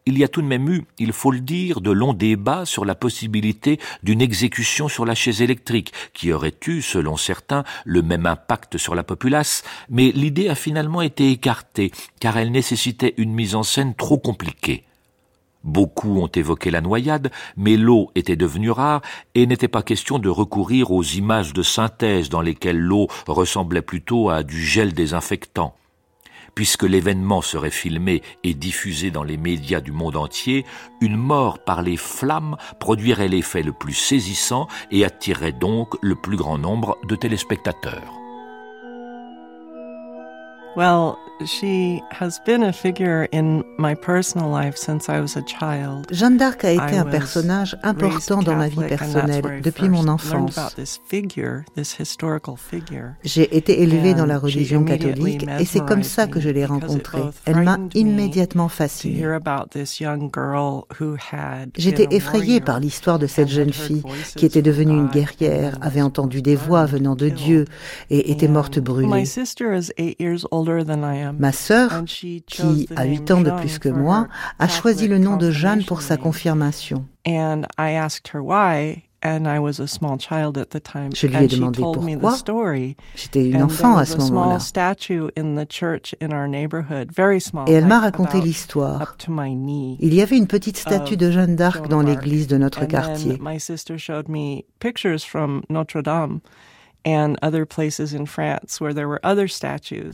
Il y a tout de même eu, il faut le dire, de longs débats sur la possibilité d'une exécution sur la chaise électrique, qui aurait eu, selon certains, le même impact sur la populace, mais l'idée a finalement été écartée, car elle nécessitait une mise en scène trop compliquée. Beaucoup ont évoqué la noyade, mais l'eau était devenue rare et n'était pas question de recourir aux images de synthèse dans lesquelles l'eau ressemblait plutôt à du gel désinfectant. Puisque l'événement serait filmé et diffusé dans les médias du monde entier, une mort par les flammes produirait l'effet le plus saisissant et attirerait donc le plus grand nombre de téléspectateurs. Well, She has been a figure in my personal life since I was a child. Jeanne d'Arc a été un personnage important dans ma vie personnelle depuis mon enfance. J'ai été élevée dans la religion catholique et c'est comme ça que je l'ai rencontrée. Elle m'a immédiatement fascinée. J'étais effrayée par l'histoire de cette jeune fille qui était devenue une guerrière, avait entendu des voix venant de Dieu et était morte brûlée. Ma sœur, qui a 8 ans de plus que moi, a choisi le nom de Jeanne pour sa confirmation. Je lui ai demandé pourquoi. J'étais une enfant à ce moment-là. Et elle m'a raconté l'histoire. Il y avait une petite statue de Jeanne d'Arc dans l'église de notre quartier.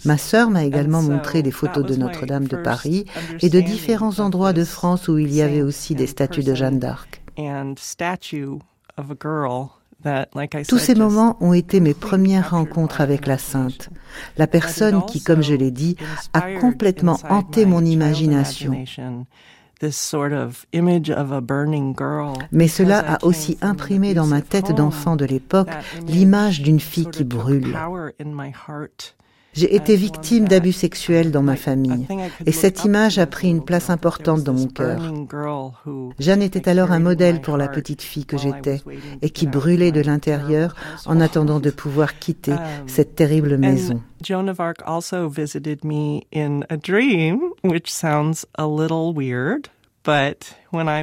Ma sœur m'a également montré des photos de Notre-Dame de Paris et de différents endroits de France où il y avait aussi des statues de Jeanne d'Arc. Tous ces moments ont été mes premières rencontres avec la sainte, la personne qui, comme je l'ai dit, a complètement hanté mon imagination. Mais cela a aussi imprimé dans ma tête d'enfant de l'époque l'image d'une fille qui brûle. J'ai été victime d'abus sexuels dans ma famille et cette image a pris une place importante dans mon cœur. Jeanne était alors un modèle pour la petite fille que j'étais et qui brûlait de l'intérieur en attendant de pouvoir quitter cette terrible maison. Joan of Arc also visited me in a dream, which sounds a little weird.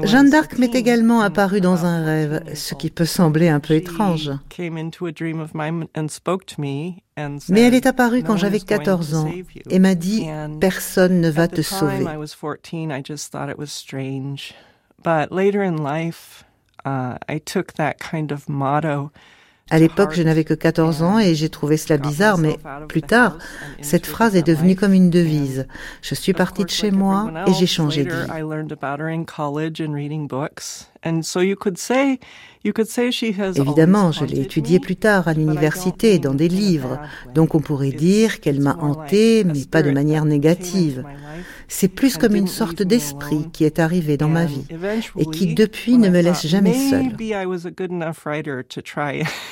Jeanne d'Arc m'est également apparue dans un rêve, ce qui peut sembler un peu étrange. Mais elle est apparue quand j'avais 14 ans et m'a dit ⁇ Personne ne va te sauver ⁇ À l'époque, je n'avais que 14 ans et j'ai trouvé cela bizarre, mais plus tard, cette phrase est devenue comme une devise. Je suis partie de chez moi et j'ai changé de vie. Évidemment, je l'ai étudiée plus tard à l'université, dans des livres, donc on pourrait dire qu'elle m'a hantée, mais pas de manière négative. C'est plus comme une sorte d'esprit qui est arrivé dans ma vie et qui depuis ne me laisse jamais seule.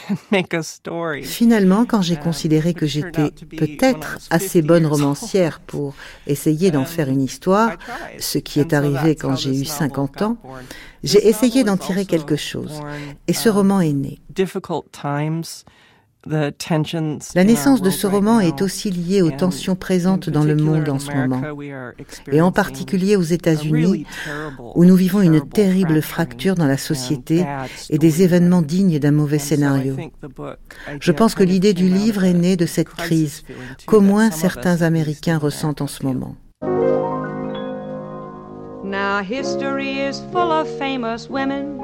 [laughs] Finalement, quand j'ai considéré que j'étais peut-être assez bonne [laughs] romancière pour essayer d'en faire une histoire, ce qui est arrivé quand j'ai eu 50 ans, j'ai essayé d'en tirer quelque chose. Et ce roman est né. La naissance de ce roman est aussi liée aux tensions présentes dans le monde en ce moment, et en particulier aux États-Unis, où nous vivons une terrible fracture dans la société et des événements dignes d'un mauvais scénario. Je pense que l'idée du livre est née de cette crise qu'au moins certains Américains ressentent en ce moment. Now history is full of famous women,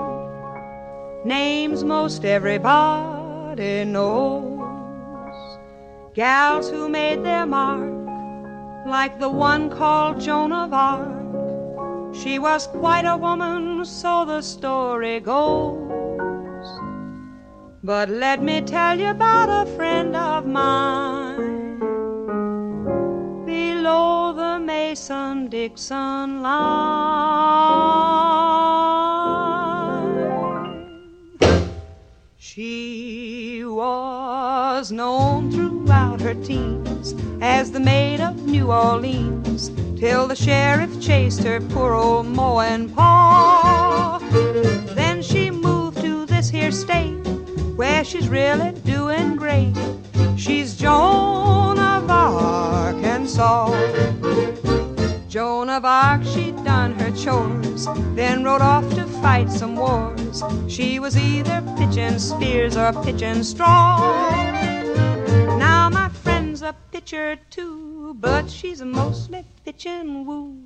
names most everybody knows. Gals who made their mark, like the one called Joan of Arc. She was quite a woman, so the story goes. But let me tell you about a friend of mine below the Mason Dixon line. She was known throughout her teens as the maid of New Orleans till the sheriff chased her poor old Mo and Pa. Then she moved to this here state where she's really doing great. She's Joan of Arc and saw. Joan of Arc, she'd done her chores, then rode off to fight some wars. She was either pitching spears or pitching straw. Now my friend's a pitcher too, but she's mostly pitching woo.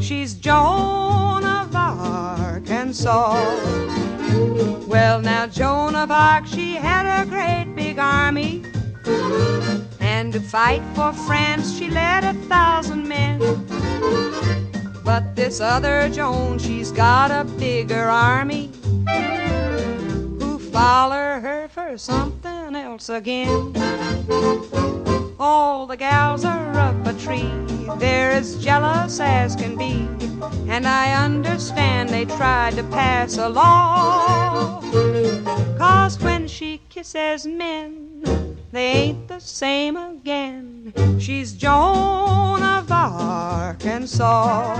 She's Joan of Arkansas. Well, now Joan of Arc, she had a great big army. And to fight for France, she led a thousand men. But this other Joan, she's got a bigger army who follow her for something else again. All the gals are up a tree, they're as jealous as can be. And I understand they tried to pass a law. Cause when she kisses men, they ain't the same again. She's Joan of Arkansas.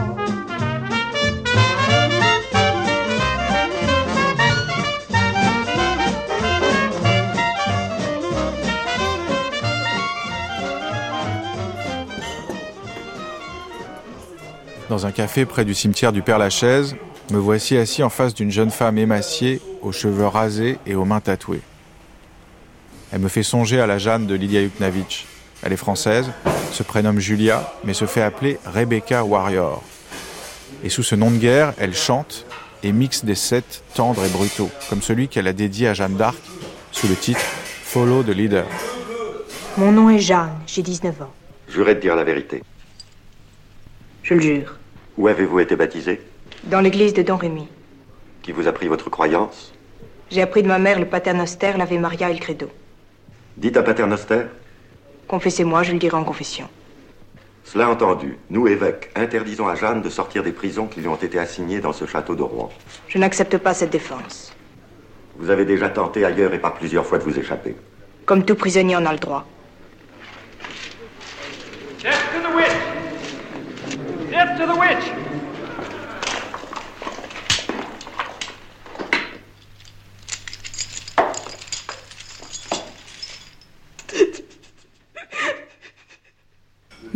Dans un café près du cimetière du Père-Lachaise, me voici assis en face d'une jeune femme émaciée, aux cheveux rasés et aux mains tatouées. Elle me fait songer à la Jeanne de Lydia Yuknavitch. Elle est française, se prénomme Julia, mais se fait appeler Rebecca Warrior. Et sous ce nom de guerre, elle chante et mixe des sets tendres et brutaux, comme celui qu'elle a dédié à Jeanne d'Arc sous le titre Follow the Leader. Mon nom est Jeanne, j'ai 19 ans. Jurez de dire la vérité. Je le jure. Où avez-vous été baptisé? Dans l'église de Don Rémy. Qui vous a pris votre croyance? J'ai appris de ma mère le paternoster, l'Ave Maria et le credo. Dites un paternoster Confessez-moi, je le dirai en confession. Cela entendu, nous, évêques, interdisons à Jeanne de sortir des prisons qui lui ont été assignées dans ce château de Rouen. Je n'accepte pas cette défense. Vous avez déjà tenté ailleurs et par plusieurs fois de vous échapper. Comme tout prisonnier en a le droit.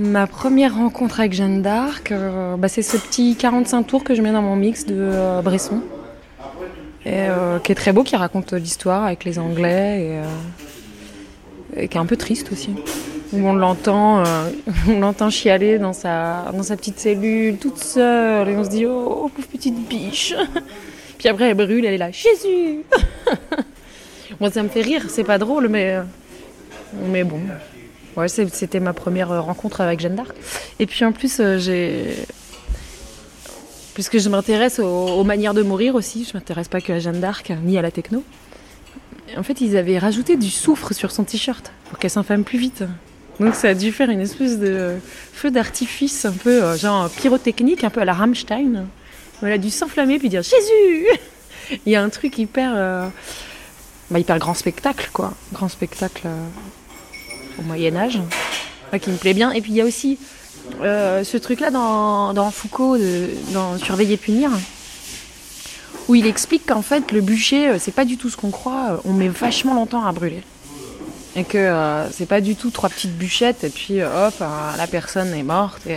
Ma première rencontre avec Jeanne d'Arc, euh, bah, c'est ce petit 45 tours que je mets dans mon mix de euh, Bresson. Et, euh, qui est très beau, qui raconte l'histoire avec les Anglais et, qui est un peu triste aussi. on l'entend, [laughs] on chialer dans sa, dans sa petite cellule, toute seule, et on se dit oh pauvre petite biche. [laughs] Puis après elle brûle, elle est là Jésus. [laughs] Moi ça me fait rire, c'est pas drôle, mais mais bon. C'était ma première euh, rencontre avec Jeanne d'Arc. Et puis en plus, euh, j'ai. Puisque je m'intéresse aux, manières de mourir aussi, je m'intéresse pas que à Jeanne d'Arc ni à la techno. En fait, ils avaient rajouté du soufre sur son t-shirt pour qu'elle s'inflamme plus vite. Donc ça a dû faire une espèce de feu d'artifice un peu euh, genre pyrotechnique, un peu à la Rammstein. Elle a dû s'enflammer puis dire Jésus [laughs] Il y a un truc hyper, bah, hyper grand spectacle quoi, grand spectacle au Moyen Âge, qui me plaît bien. Et puis il y a aussi euh, ce truc-là dans, Foucault, dans Surveiller punir, où il explique qu'en fait le bûcher, euh, c'est pas du tout ce qu'on croit. On met vachement longtemps à brûler. et que euh, c'est pas du tout trois petites bûchettes et puis hop la personne est morte et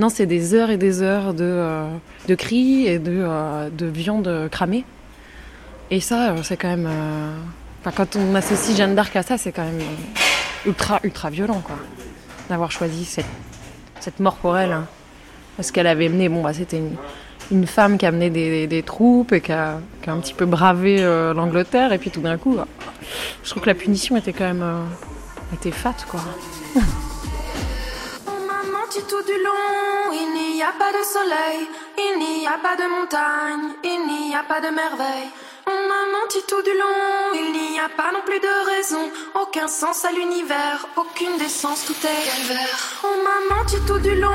non c'est des heures et des heures de de cris et de de viande cramée et ça c'est quand même enfin quand on associe Jeanne d'Arc à ça c'est quand même ultra ultra violent quoi d'avoir choisi cette mort pour elle hein. parce qu'elle avait mené bon bah c'était une femme qui a mené des, troupes et qui a, un petit peu bravé euh, l'Angleterre. Et puis tout d'un coup, euh, je trouve que la punition était quand même euh, était fat, quoi. Menti tout du long, il n'y a pas de soleil, il n'y a pas de montagne, il n'y a pas de merveille. On m'a menti tout du long, il n'y a pas non plus de raison, aucun sens à l'univers, aucune décence, tout est calvaire. On m'a menti tout du long,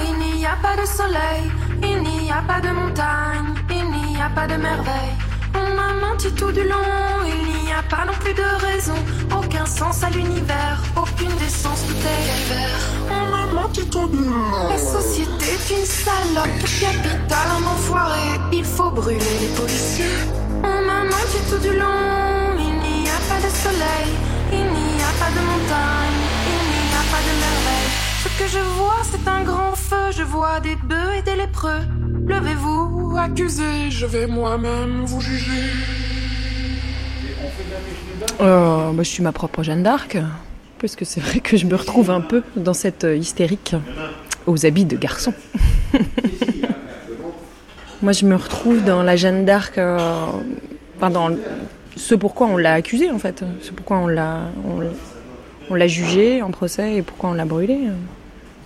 il n'y a pas de soleil, il n'y a pas de montagne, il n'y a pas de merveille. On m'a menti tout du long, il n'y a pas non plus de raison, aucun sens à l'univers, aucune décence, tout est calvaire. On m'a menti tout du long. La société est une salope, capitale un enfoiré, il faut brûler les policiers. Tout du long, il n'y a pas de soleil, il n'y a pas de montagne, il n'y a pas de merveille. Ce que je vois, c'est un grand feu, je vois des bœufs et des lépreux. Levez-vous, accusez, je vais moi-même vous juger. Bah, je suis ma propre Jeanne d'Arc, parce que c'est vrai que je me retrouve un peu dans cette euh, hystérique aux habits de garçon. [laughs] Moi, je me retrouve dans la Jeanne d'Arc, euh, dans ce pourquoi on l'a accusée, en fait, ce pourquoi on l'a, on, l'a jugée en procès et pourquoi on l'a brûlée.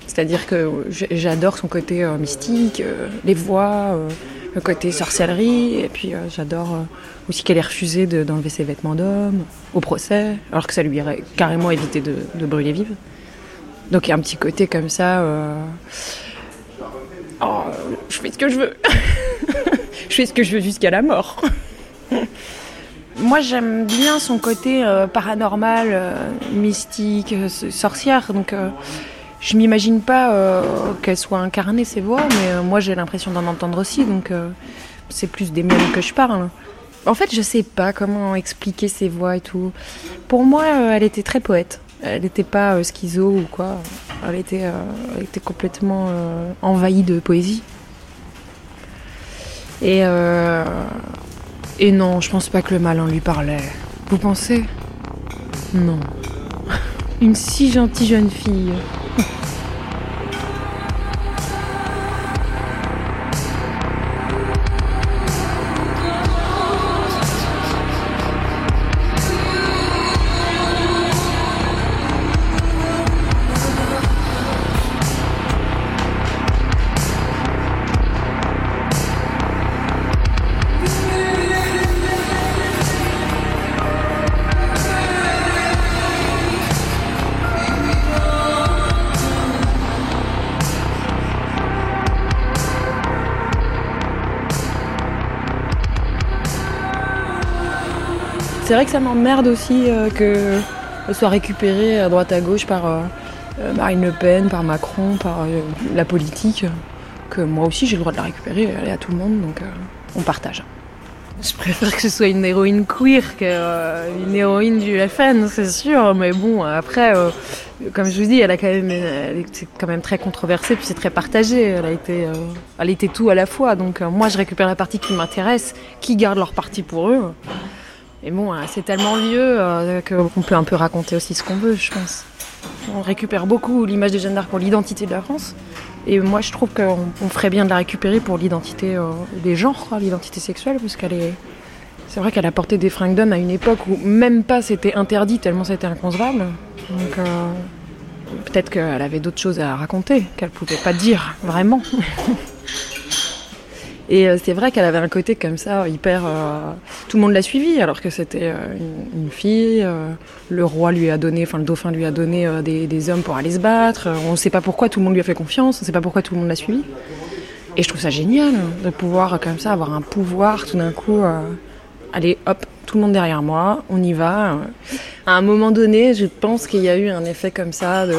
C'est-à-dire que j'adore son côté euh, mystique, euh, les voix, euh, le côté sorcellerie, et puis j'adore aussi qu'elle ait refusé d'enlever ses vêtements d'homme au procès, alors que ça lui aurait carrément évité de, brûler vive. Donc il y a un petit côté comme ça. Oh, je fais ce que je veux. [laughs] je fais ce que je veux jusqu'à la mort. [laughs] [laughs] Moi, j'aime bien son côté paranormal, mystique, sorcière. Donc, je m'imagine pas euh, qu'elle soit incarnée ces voix, mais euh, moi j'ai l'impression d'en entendre aussi, donc euh, c'est plus des miennes que je parle. En fait, je sais pas comment expliquer ces voix et tout. Pour moi, elle était très poète. Elle n'était pas schizo ou quoi. Elle était, elle était complètement envahie de poésie. Et, et non, je pense pas que le mal en lui parlait. Vous pensez? Non. [laughs] Une si gentille jeune fille. C'est vrai que ça m'emmerde aussi euh, qu'elle soit récupérée à droite à gauche par euh, euh, Marine Le Pen, par Macron, par la politique. Que moi aussi j'ai le droit de la récupérer, elle est à tout le monde, donc on partage. Je préfère que ce soit une héroïne queer qu'une héroïne du FN, c'est sûr. Mais bon, après, comme je vous dis, elle a quand même, elle quand même très controversée, puis c'est très partagé. Elle a été, elle était tout à la fois. Donc moi, je récupère la partie qui m'intéresse, qui garde leur partie pour eux. Et bon, euh, c'est tellement vieux euh, qu'on peut un peu raconter aussi ce qu'on veut, je pense. On récupère beaucoup l'image de Jeanne d'Arc pour l'identité de la France. Et moi, je trouve qu'on ferait bien de la récupérer pour l'identité euh, des genres, l'identité sexuelle, parce qu'elle est. C'est vrai qu'elle a porté des fringues d'hommes à une époque où même pas c'était interdit, tellement c'était inconcevable. Donc peut-être qu'elle avait d'autres choses à raconter, qu'elle pouvait pas dire vraiment. [laughs] Et euh, c'est vrai qu'elle avait un côté comme ça, hyper. Euh, tout le monde l'a suivi, alors que c'était euh, une, fille. le roi lui a donné, enfin le dauphin lui a donné des, hommes pour aller se battre. on ne sait pas pourquoi tout le monde lui a fait confiance, on ne sait pas pourquoi tout le monde l'a suivi. Et je trouve ça génial de pouvoir, comme ça, avoir un pouvoir tout d'un coup. allez, hop, tout le monde derrière moi, on y va. À un moment donné, je pense qu'il y a eu un effet comme ça de.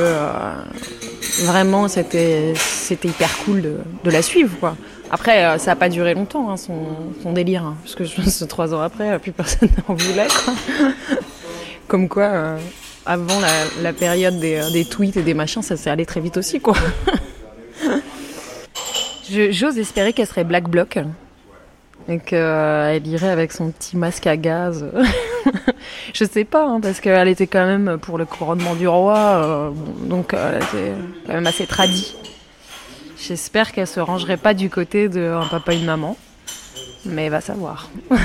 vraiment, c'était hyper cool de, de la suivre, quoi. Après, euh, ça n'a pas duré longtemps, hein, son, délire, parce hein, que je pense que trois ans après, plus personne n'en voulait. Comme quoi, euh, avant la, période des, tweets et des machins, ça s'est allé très vite aussi, quoi. [laughs] J'ose espérer qu'elle serait Black Bloc et qu'elle irait avec son petit masque à gaz. [laughs] je sais pas, hein, parce qu'elle était quand même pour le couronnement du roi, euh, donc elle était quand même assez tradie. J'espère qu'elle se rangerait pas du côté d'un papa et une maman, mais va savoir. [laughs]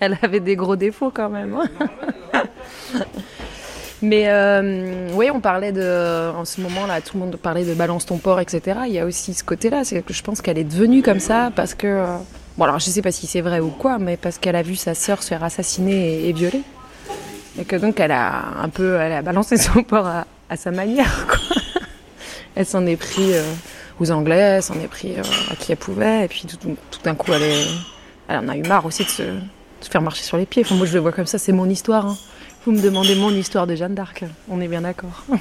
elle avait des gros défauts quand même. [laughs] Mais euh, oui, on parlait de, en ce moment-là, tout le monde parlait de balance ton port, etc. Il y a aussi ce côté-là, c'est que je pense qu'elle est devenue comme ça parce que, euh, bon alors je sais pas si c'est vrai ou quoi, mais parce qu'elle a vu sa sœur se faire assassiner et, violer, et que donc elle a un peu, elle a balancé son port à, sa manière. Elle s'en est pris euh, aux Anglais, elle s'en est pris à qui elle pouvait, et puis tout, d'un coup elle, est, elle en a eu marre aussi de se, faire marcher sur les pieds. Enfin, moi je le vois comme ça, c'est mon histoire. Hein. Vous me demandez mon histoire de Jeanne d'Arc. On est bien d'accord. [laughs]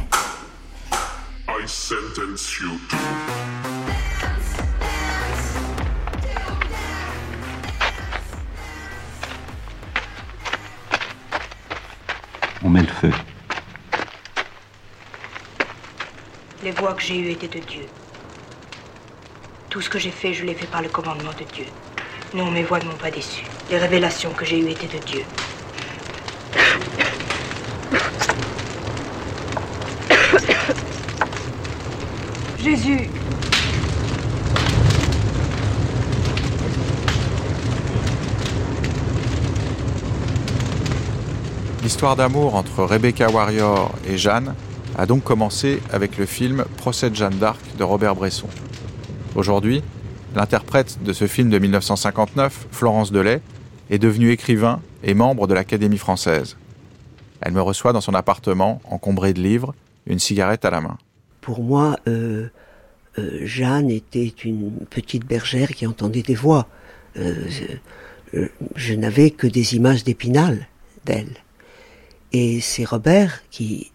On met le feu. Les voix que j'ai eues étaient de Dieu. Tout ce que j'ai fait, je l'ai fait par le commandement de Dieu. Non, mes voix ne m'ont pas déçu. Les révélations que j'ai eues étaient de Dieu. Jésus. L'histoire d'amour entre Rebecca Warrior et Jeanne a donc commencé avec le film Procès de Jeanne d'Arc de Robert Bresson. Aujourd'hui, l'interprète de ce film de 1959, Florence Delay, est devenue écrivain et membre de l'Académie française. Elle me reçoit dans son appartement, encombré de livres, une cigarette à la main. Pour moi, euh, euh, Jeanne était une petite bergère qui entendait des voix. Euh, je, n'avais que des images d'épinal d'elle. Et c'est Robert qui,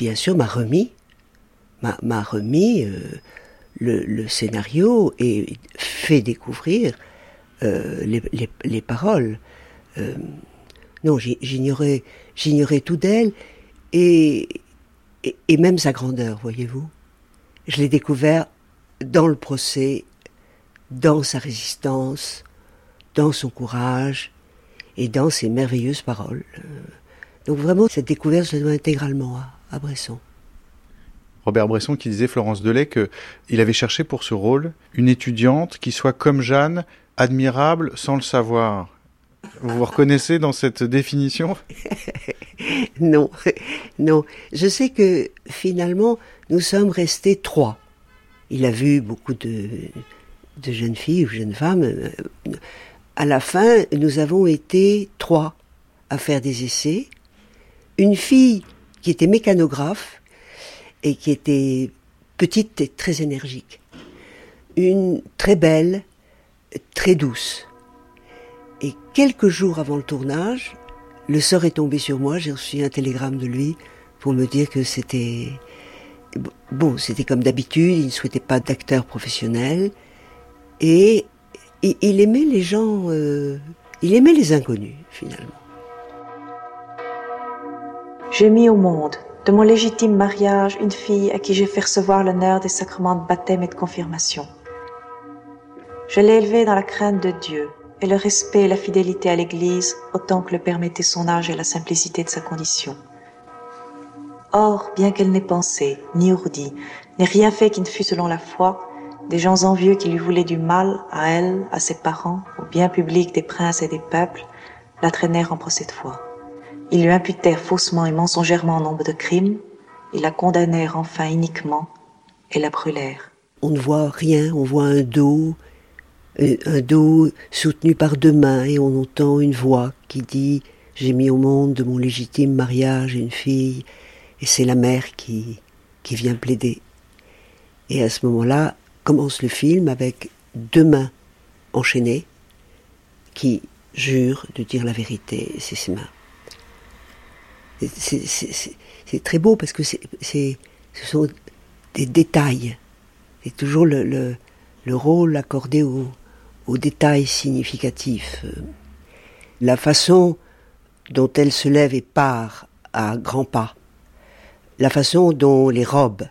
bien sûr, m'a remis, m'a remis le, scénario et fait découvrir les, les, paroles. non, j'ignorais, tout d'elle et, et, même sa grandeur, voyez-vous. Je l'ai découvert dans le procès, dans sa résistance, dans son courage et dans ses merveilleuses paroles. Donc vraiment, cette découverte se doit intégralement à, Bresson. Robert Bresson qui disait Florence Delay qu'il avait cherché pour ce rôle une étudiante qui soit comme Jeanne, admirable sans le savoir. Vous vous reconnaissez dans cette définition? [laughs] Non, non. Je sais que finalement, nous sommes restés trois. Il a vu beaucoup de, de jeunes filles ou jeunes femmes. À la fin, nous avons été trois à faire des essais. Une fille qui était mécanographe et qui était petite et très énergique. Une très belle, très douce et quelques jours avant le tournage, le sort est tombé sur moi. J'ai reçu un télégramme de lui pour me dire que c'était bon, c'était comme d'habitude. Il ne souhaitait pas d'acteur professionnel et il aimait les gens. Euh, il aimait les inconnus finalement. J'ai mis au monde de mon légitime mariage une fille à qui j'ai fait recevoir l'honneur des sacrements de baptême et de confirmation. Je l'ai élevée dans la crainte de Dieu et le respect et la fidélité à l'Église autant que le permettait son âge et la simplicité de sa condition. Or, bien qu'elle n'ait pensé, ni ourdi, n'ait rien fait qui ne fût selon la foi, des gens envieux qui lui voulaient du mal à elle, à ses parents, au bien public des princes et des peuples, la traînèrent en procès de foi. Ils lui imputèrent faussement et mensongèrement nombre de crimes, ils la condamnèrent enfin iniquement et la brûlèrent. On ne voit rien, on voit un dos, un dos soutenu par deux mains et on entend une voix qui dit J'ai mis au monde de mon légitime mariage une fille, et c'est la mère qui, qui vient plaider. Et à ce moment-là, commence le film avec deux mains enchaînées qui jurent de dire la vérité, c'est ses mains. C'est très beau parce que ce sont des détails. C'est toujours le, le, le rôle accordé au, aux détails significatifs. La façon dont elle se lève et part à grands pas, la façon dont les robes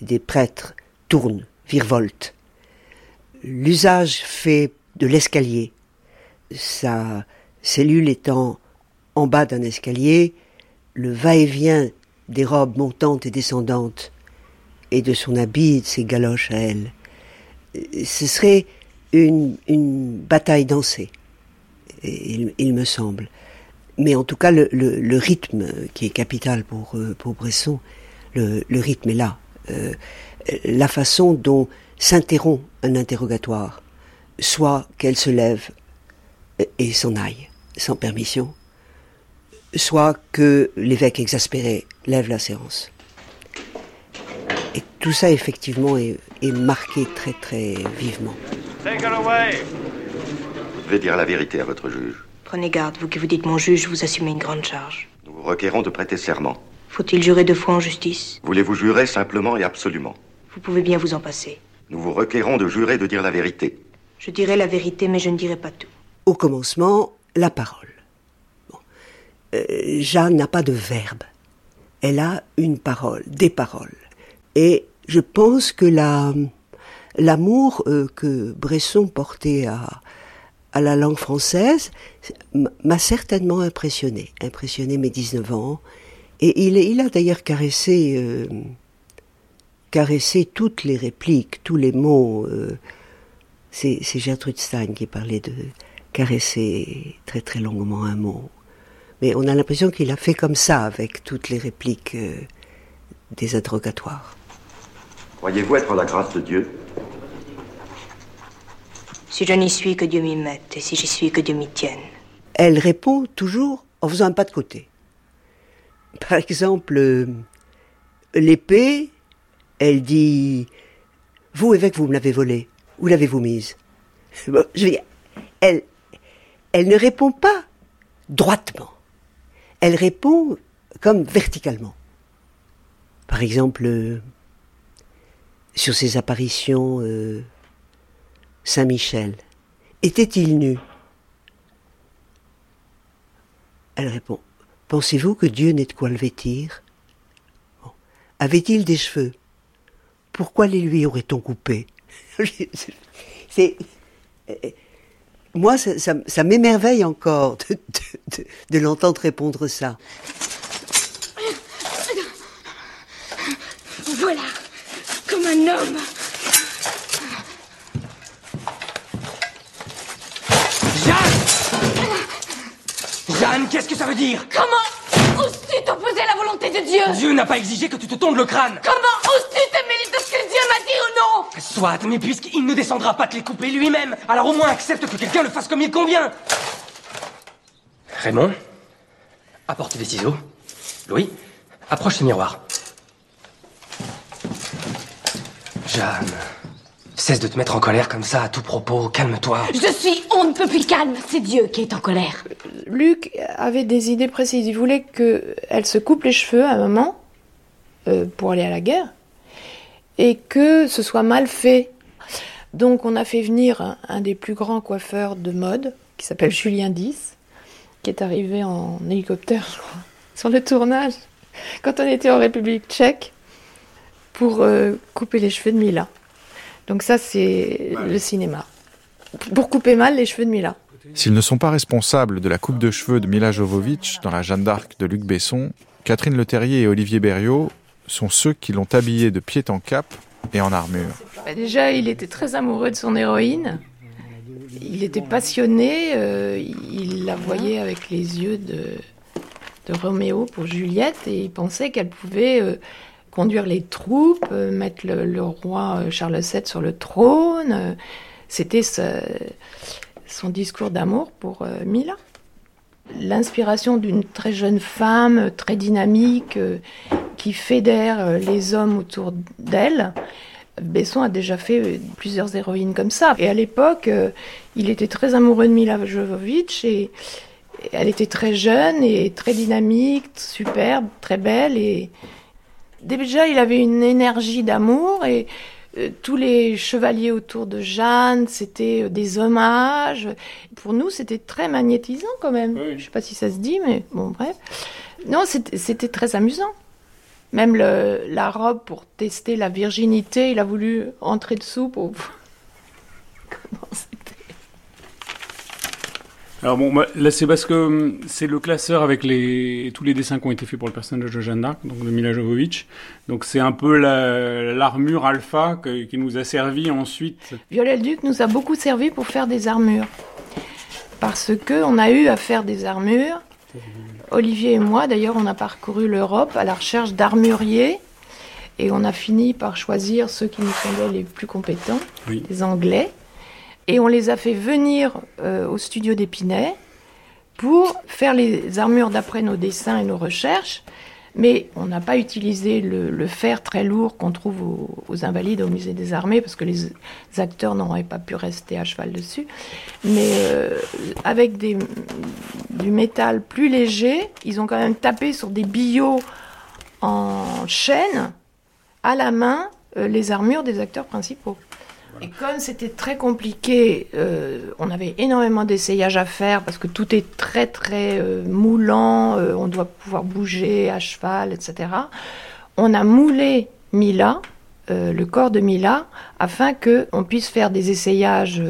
des prêtres tournent, virevoltent, l'usage fait de l'escalier, sa cellule étant en bas d'un escalier, le va-et-vient des robes montantes et descendantes et de son habit et de ses galoches à elle, ce serait une, bataille dansée, il, me semble. Mais en tout cas, le, rythme qui est capital pour, euh, pour Bresson, le, rythme est là. Euh, la façon dont s'interrompt un interrogatoire, soit qu'elle se lève et s'en aille, sans permission, soit que l'évêque exaspéré lève la séance. Et tout ça, effectivement, est, marqué très, très vivement. Vous devez dire la vérité à votre juge. Prenez garde, vous qui vous dites mon juge, vous assumez une grande charge. Nous vous requérons de prêter serment. Faut-il jurer deux fois en justice? Voulez-vous jurer simplement et absolument? Vous pouvez bien vous en passer. Nous vous requérons de jurer de dire la vérité. Je dirai la vérité, mais je ne dirai pas tout. Au commencement, la parole. Euh, Jeanne n'a pas de verbe. Elle a une parole, des paroles. Et je pense que la, l'amour euh, que Bresson portait à, à la langue française m'a certainement impressionné, impressionné mes 19 ans. Et il, il a d'ailleurs caressé, euh, caressé toutes les répliques, tous les mots. c'est, c'est Gertrude Stein qui parlait de caresser très très longuement un mot. Mais on a l'impression qu'il a fait comme ça avec toutes les répliques euh, des interrogatoires. Croyez-vous être la grâce de Dieu? Si je n'y suis, que Dieu m'y mette, et si j'y suis, que Dieu m'y tienne. Elle répond toujours en faisant un pas de côté. Par exemple, euh, l'épée, elle dit Vous, évêque, vous me l'avez volée. Où l'avez-vous mise? Je veux dire, elle, elle ne répond pas droitement elle répond comme verticalement. Par exemple, euh, sur ses apparitions, euh, Saint-Michel, était-il nu? Elle répond, pensez-vous que Dieu n'ait de quoi le vêtir? Avait-il des cheveux? Pourquoi les lui aurait-on coupés? [laughs] C'est moi, ça, m'émerveille encore de, l'entendre répondre ça. Voilà, comme un homme. Jeanne Jeanne, qu'est-ce que ça veut dire? Comment oses-tu t'opposer à la volonté de Dieu? Dieu n'a pas exigé que tu te tondes le crâne. Comment oses-tu te ou non Soit, mais puisqu'il ne descendra pas te les couper lui-même, alors au moins accepte que quelqu'un le fasse comme il convient. Raymond, apporte des ciseaux. Louis, approche ce miroir. Jeanne, cesse de te mettre en colère comme ça à tout propos. Calme-toi. Je suis on ne peut plus calme. C'est Dieu qui est en colère. Luc avait des idées précises. Il voulait qu'elle se coupe les cheveux à un moment euh, pour aller à la guerre et que ce soit mal fait. Donc on a fait venir un, des plus grands coiffeurs de mode, qui s'appelle Julien Dix, qui est arrivé en hélicoptère, je crois, sur le tournage, quand on était en République tchèque, pour euh, couper les cheveux de Mila. Donc ça, c'est le cinéma. Pour couper mal les cheveux de Mila. S'ils ne sont pas responsables de la coupe de cheveux de Mila Jovovich dans la Jeanne d'Arc de Luc Besson, Catherine Leterrier et Olivier Berriot sont ceux qui l'ont habillé de pied en cap et en armure. Bah, déjà, il était très amoureux de son héroïne. Il était passionné. Euh, il la voyait avec les yeux de, Roméo pour Juliette et il pensait qu'elle pouvait euh, conduire les troupes, euh, mettre le, roi Charles VII sur le trône. C'était son discours d'amour pour Mila l'inspiration d'une très jeune femme, très dynamique, qui fédère euh, les hommes autour d'elle. Besson a déjà fait plusieurs héroïnes comme ça. Et à l'époque, euh, il était très amoureux de Mila Jovovich et elle était très jeune et très dynamique, superbe, très belle. Et déjà, il avait une énergie d'amour et euh, tous les chevaliers autour de Jeanne, c'était des hommages. Pour nous, c'était très magnétisant quand même. Je ne sais pas si ça se dit, mais bon, bref. Non, c'était très amusant. Même la robe pour tester la virginité, il a voulu entrer dessous pour... [laughs] Comment alors bon, bah, là c'est parce que hum, c'est le classeur avec les, tous les dessins qui ont été faits pour le personnage de Jeanne d'Arc, donc de Mila Jovovich. Donc c'est un peu l'armure alpha qui nous a servi ensuite. Viollet-le-Duc nous a beaucoup servi pour faire des armures. Parce que on a eu à faire des armures. Olivier et moi, d'ailleurs, on a parcouru l'Europe à la recherche d'armuriers. Et on a fini par choisir ceux qui nous semblaient les plus compétents, les Anglais. Et on les a fait venir euh, au studio d'Épinay pour faire les armures d'après nos dessins et nos recherches. Mais on n'a pas utilisé le, fer très lourd qu'on trouve aux, Invalides, au musée des armées, parce que les acteurs n'auraient pas pu rester à cheval dessus. Mais euh, avec du métal plus léger, ils ont quand même tapé sur des billots en chaîne, à la main, euh, les armures des acteurs principaux. Et comme c'était très compliqué, euh, on avait énormément d'essayages à faire parce que tout est très très euh, moulant, euh, on doit pouvoir bouger à cheval, etc. On a moulé Mila, le corps de Mila, afin qu'on puisse faire des essayages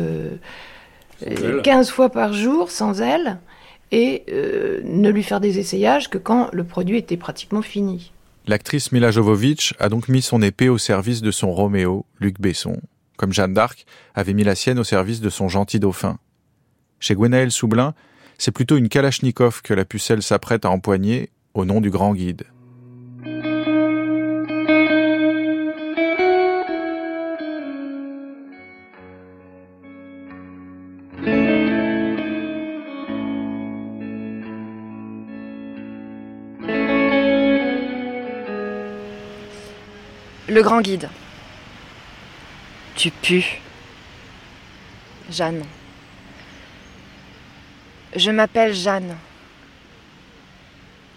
15 fois par jour sans elle et ne lui faire des essayages que quand le produit était pratiquement fini. L'actrice Mila Jovovich a donc mis son épée au service de son Roméo, Luc Besson, comme Jeanne d'Arc avait mis la sienne au service de son gentil dauphin. Chez Gwenaël Soublin, c'est plutôt une Kalachnikov que la pucelle s'apprête à empoigner au nom du grand guide. Le grand guide. Tu pues. Jeanne. Je m'appelle Jeanne.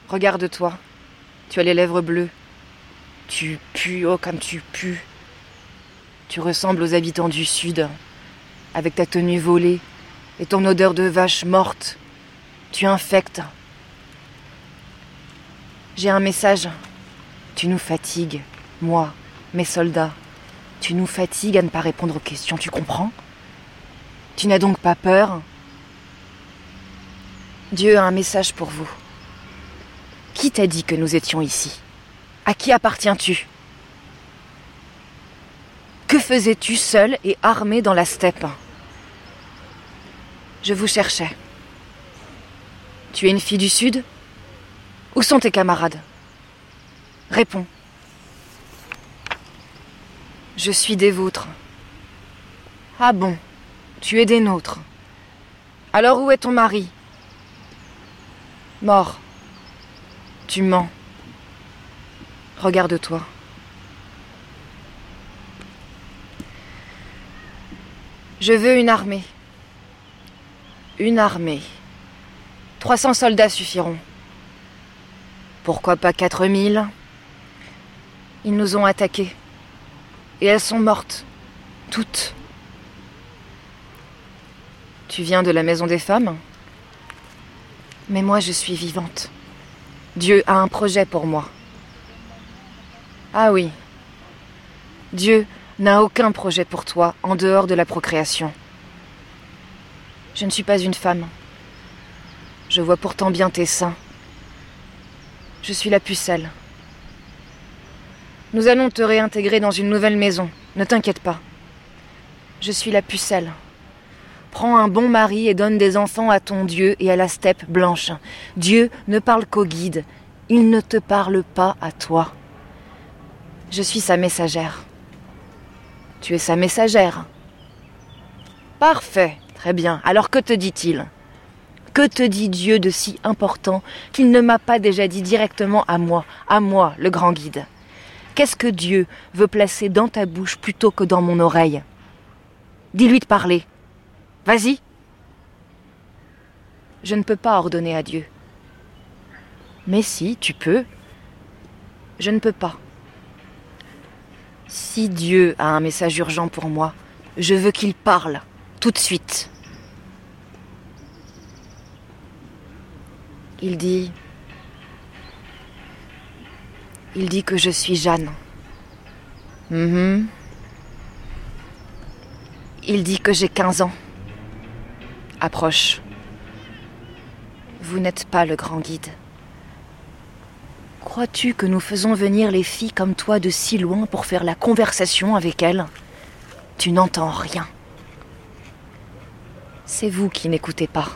Regarde-toi. Tu as les lèvres bleues. Tu pues, oh comme tu pues. Tu ressembles aux habitants du Sud, avec ta tenue volée et ton odeur de vache morte. Tu infectes. J'ai un message. Tu nous fatigues, moi, mes soldats. Tu nous fatigues à ne pas répondre aux questions, tu comprends? Tu n'as donc pas peur? Dieu a un message pour vous. Qui t'a dit que nous étions ici? À qui appartiens-tu? Que faisais-tu seul et armé dans la steppe? Je vous cherchais. Tu es une fille du Sud? Où sont tes camarades? Réponds. Je suis des vôtres. Ah bon, tu es des nôtres. Alors où est ton mari? Mort. Tu mens. Regarde-toi. Je veux une armée. Une armée. 300 soldats suffiront. Pourquoi pas 4000 Ils nous ont attaqués. Et elles sont mortes. Toutes. Tu viens de la maison des femmes? Mais moi, je suis vivante. Dieu a un projet pour moi. Ah oui. Dieu n'a aucun projet pour toi en dehors de la procréation. Je ne suis pas une femme. Je vois pourtant bien tes seins. Je suis la pucelle. Nous allons te réintégrer dans une nouvelle maison. Ne t'inquiète pas. Je suis la pucelle. Prends un bon mari et donne des enfants à ton Dieu et à la steppe blanche. Dieu ne parle qu'au guide. Il ne te parle pas à toi. Je suis sa messagère. Tu es sa messagère. Parfait. Très bien. Alors que te dit-il? Que te dit Dieu de si important qu'il ne m'a pas déjà dit directement à moi, à moi, le grand guide? Qu'est-ce que Dieu veut placer dans ta bouche plutôt que dans mon oreille? Dis-lui de parler. Vas-y. Je ne peux pas ordonner à Dieu. Mais si, tu peux. Je ne peux pas. Si Dieu a un message urgent pour moi, je veux qu'il parle, tout de suite. Il dit... Il dit que je suis Jeanne. Mhm. Il dit que j'ai 15 ans. Approche. Vous n'êtes pas le grand guide. Crois-tu que nous faisons venir les filles comme toi de si loin pour faire la conversation avec elles? Tu n'entends rien. C'est vous qui n'écoutez pas.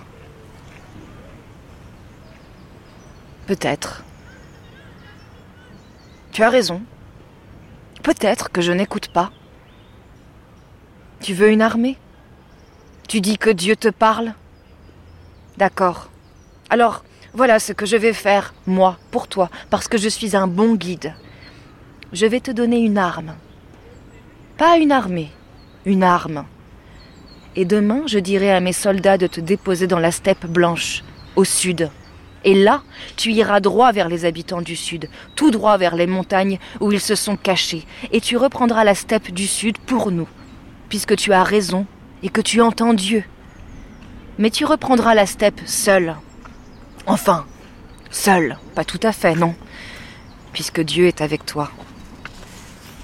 Peut-être. Tu as raison. Peut-être que je n'écoute pas. Tu veux une armée? Tu dis que Dieu te parle? D'accord. Alors, voilà ce que je vais faire, moi, pour toi, parce que je suis un bon guide. Je vais te donner une arme. Pas une armée, une arme. Et demain, je dirai à mes soldats de te déposer dans la steppe blanche, au sud. Et là, tu iras droit vers les habitants du sud, tout droit vers les montagnes où ils se sont cachés, et tu reprendras la steppe du sud pour nous, puisque tu as raison et que tu entends Dieu. Mais tu reprendras la steppe seul. Enfin, seul, pas tout à fait, non, puisque Dieu est avec toi.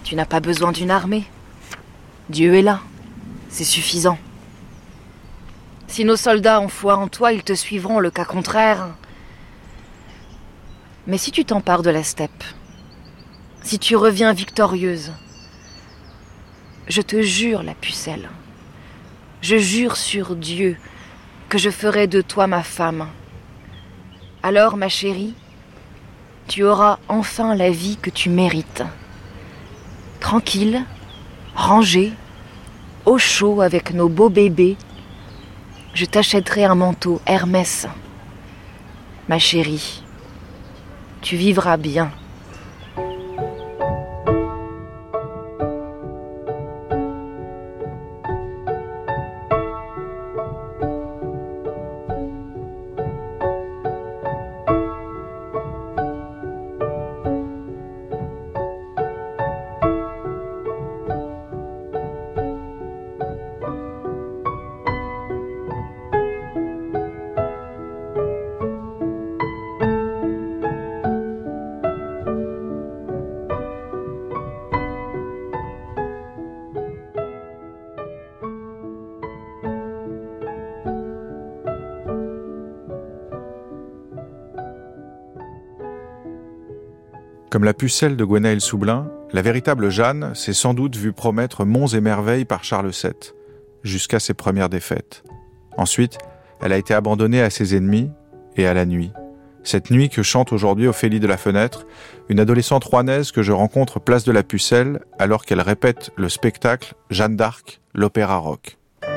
Tu n'as pas besoin d'une armée. Dieu est là. C'est suffisant. Si nos soldats ont foi en toi, ils te suivront, le cas contraire. Mais si tu t'empares de la steppe, si tu reviens victorieuse, je te jure, la pucelle, je jure sur Dieu que je ferai de toi ma femme. Alors, ma chérie, tu auras enfin la vie que tu mérites. Tranquille, rangée, au chaud avec nos beaux bébés, je t'achèterai un manteau Hermès. Ma chérie, tu vivras bien. Comme la pucelle de Gwenaël Soublin, la véritable Jeanne s'est sans doute vue promettre monts et merveilles par Charles VII, jusqu'à ses premières défaites. Ensuite, elle a été abandonnée à ses ennemis et à la nuit. Cette nuit que chante aujourd'hui Ophélie de la Fenêtre, une adolescente rouennaise que je rencontre place de la Pucelle alors qu'elle répète le spectacle Jeanne d'Arc, l'opéra rock. Bah,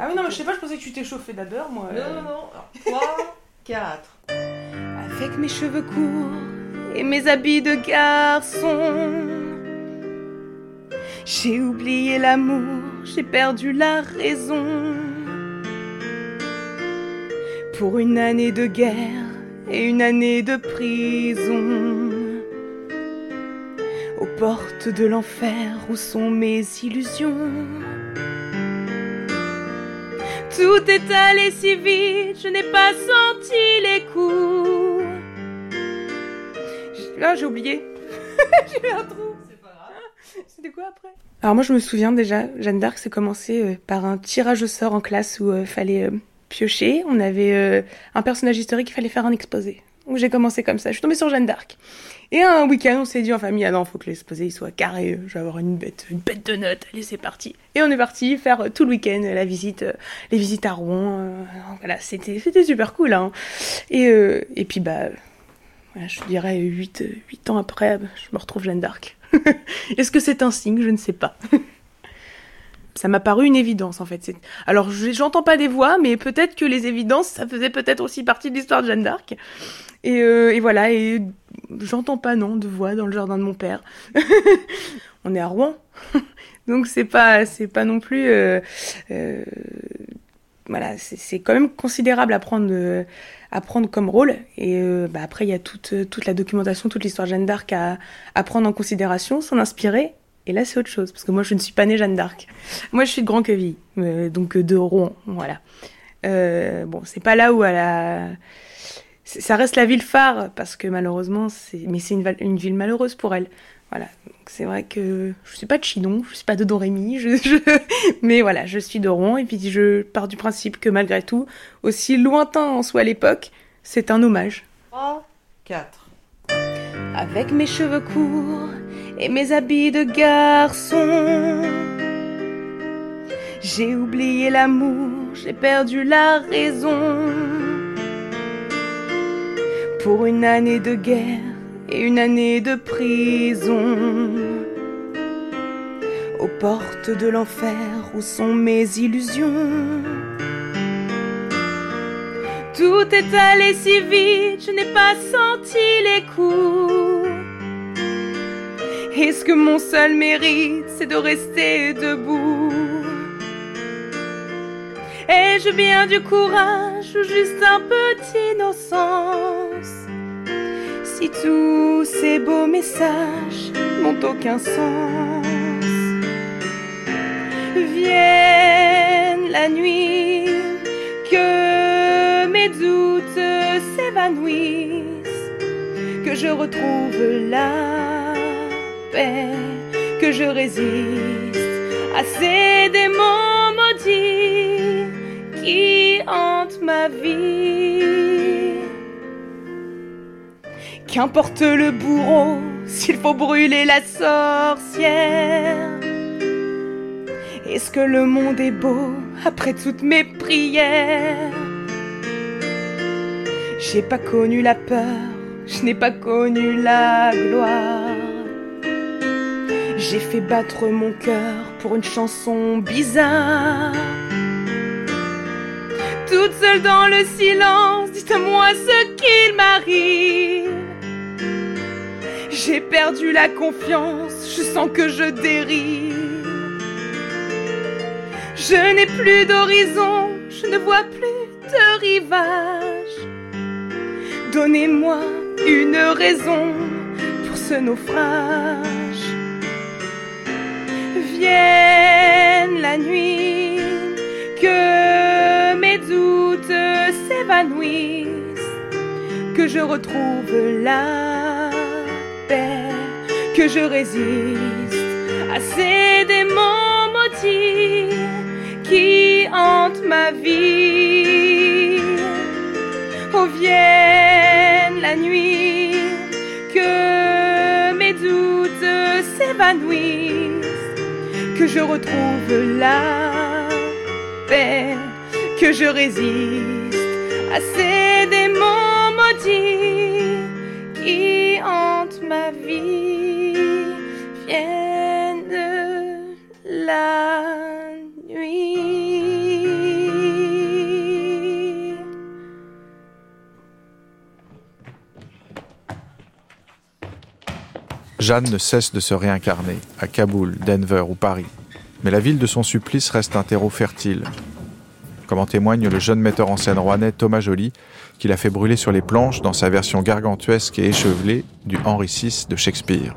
ah non, mais je sais pas, je pensais que tu t'échauffais d'abord, moi. Non, non, non. [laughs] 3, 4 avec mes cheveux courts et mes habits de garçon. J'ai oublié l'amour, j'ai perdu la raison. Pour une année de guerre et une année de prison. Aux portes de l'enfer où sont mes illusions? Tout est allé si vite, je n'ai pas senti les coups. Là, j'ai oublié. [laughs] j'ai eu un trou. C'est pas grave. [laughs] C'était quoi après? Alors moi, je me souviens déjà, Jeanne d'Arc, c'est commencé euh, par un tirage au sort en classe où il euh, fallait euh, piocher. On avait un personnage historique qu'il fallait faire un exposé. Donc j'ai commencé comme ça. Je suis tombée sur Jeanne d'Arc. Et un week-end, on s'est dit en famille, ah non, faut que l'exposé il soit carré. Je vais avoir une bête, une bête de notes. Allez, c'est parti. Et on est parti faire tout le week-end la visite, les visites à Rouen. voilà, c'était, c'était super cool. Hein. Et, et puis bah je dirais 8, 8 ans après, je me retrouve Jeanne d'Arc. [laughs] Est-ce que c'est un signe? Je ne sais pas. [laughs] ça m'a paru une évidence en fait. Alors j'entends pas des voix, mais peut-être que les évidences, ça faisait peut-être aussi partie de l'histoire de Jeanne d'Arc. Et, euh, voilà, et j'entends pas non de voix dans le jardin de mon père. [laughs] On est à Rouen, donc c'est pas c'est pas non plus euh, euh, voilà, c'est quand même considérable à prendre à prendre comme rôle. Et bah, après, il y a toute, toute la documentation, toute l'histoire de Jeanne d'Arc à, prendre en considération, s'en inspirer. Et là, c'est autre chose, parce que moi, je ne suis pas née Jeanne d'Arc. Moi, je suis de Grand Queville, donc de Rouen, voilà. bon, c'est pas là où elle a ça reste la ville phare parce que malheureusement, c'est mais c'est une, ville malheureuse pour elle. Voilà, c'est vrai que je suis pas de Chinon, je suis pas de Dorémy, [laughs] je, mais voilà, je suis de Rouen et puis je pars du principe que malgré tout, aussi lointain en soit l'époque, c'est un hommage. 3, 4. Avec mes cheveux courts et mes habits de garçon, j'ai oublié l'amour, j'ai perdu la raison pour une année de guerre et une année de prison. Aux portes de l'enfer où sont mes illusions. Tout est allé si vite, je n'ai pas senti les coups. Est-ce que mon seul mérite, c'est de rester debout? Ai-je bien du courage ou juste un peu d'innocence Si tous ces beaux messages n'ont aucun sens Vienne la nuit, que mes doutes s'évanouissent, que je retrouve la paix, que je résiste à ces démons maudits qui hante ma vie. Qu'importe le bourreau, s'il faut brûler la sorcière. Est-ce que le monde est beau après toutes mes prières? J'ai pas connu la peur, je n'ai pas connu la gloire. J'ai fait battre mon cœur pour une chanson bizarre toute seule dans le silence, dites-moi ce qu'il m'arrive. J'ai perdu la confiance, je sens que je dérive. Je n'ai plus d'horizon, je ne vois plus de rivage. Donnez-moi une raison pour ce naufrage. Vienne la nuit que mes doutes s'évanouissent, que je retrouve la que je résiste à ces démons maudits qui hantent ma vie. Oh, vienne la nuit, que mes doutes s'évanouissent, que je retrouve la paix que je résiste à ces démons maudits qui hantent ma vie. Viennent de la nuit. Jeanne ne cesse de se réincarner à Kaboul, Denver ou Paris. Mais la ville de son supplice reste un terreau fertile, comme en témoigne le jeune metteur en scène rouennais Thomas Joly, qui l'a fait brûler sur les planches dans sa version gargantuesque et échevelée du Henri VI de Shakespeare.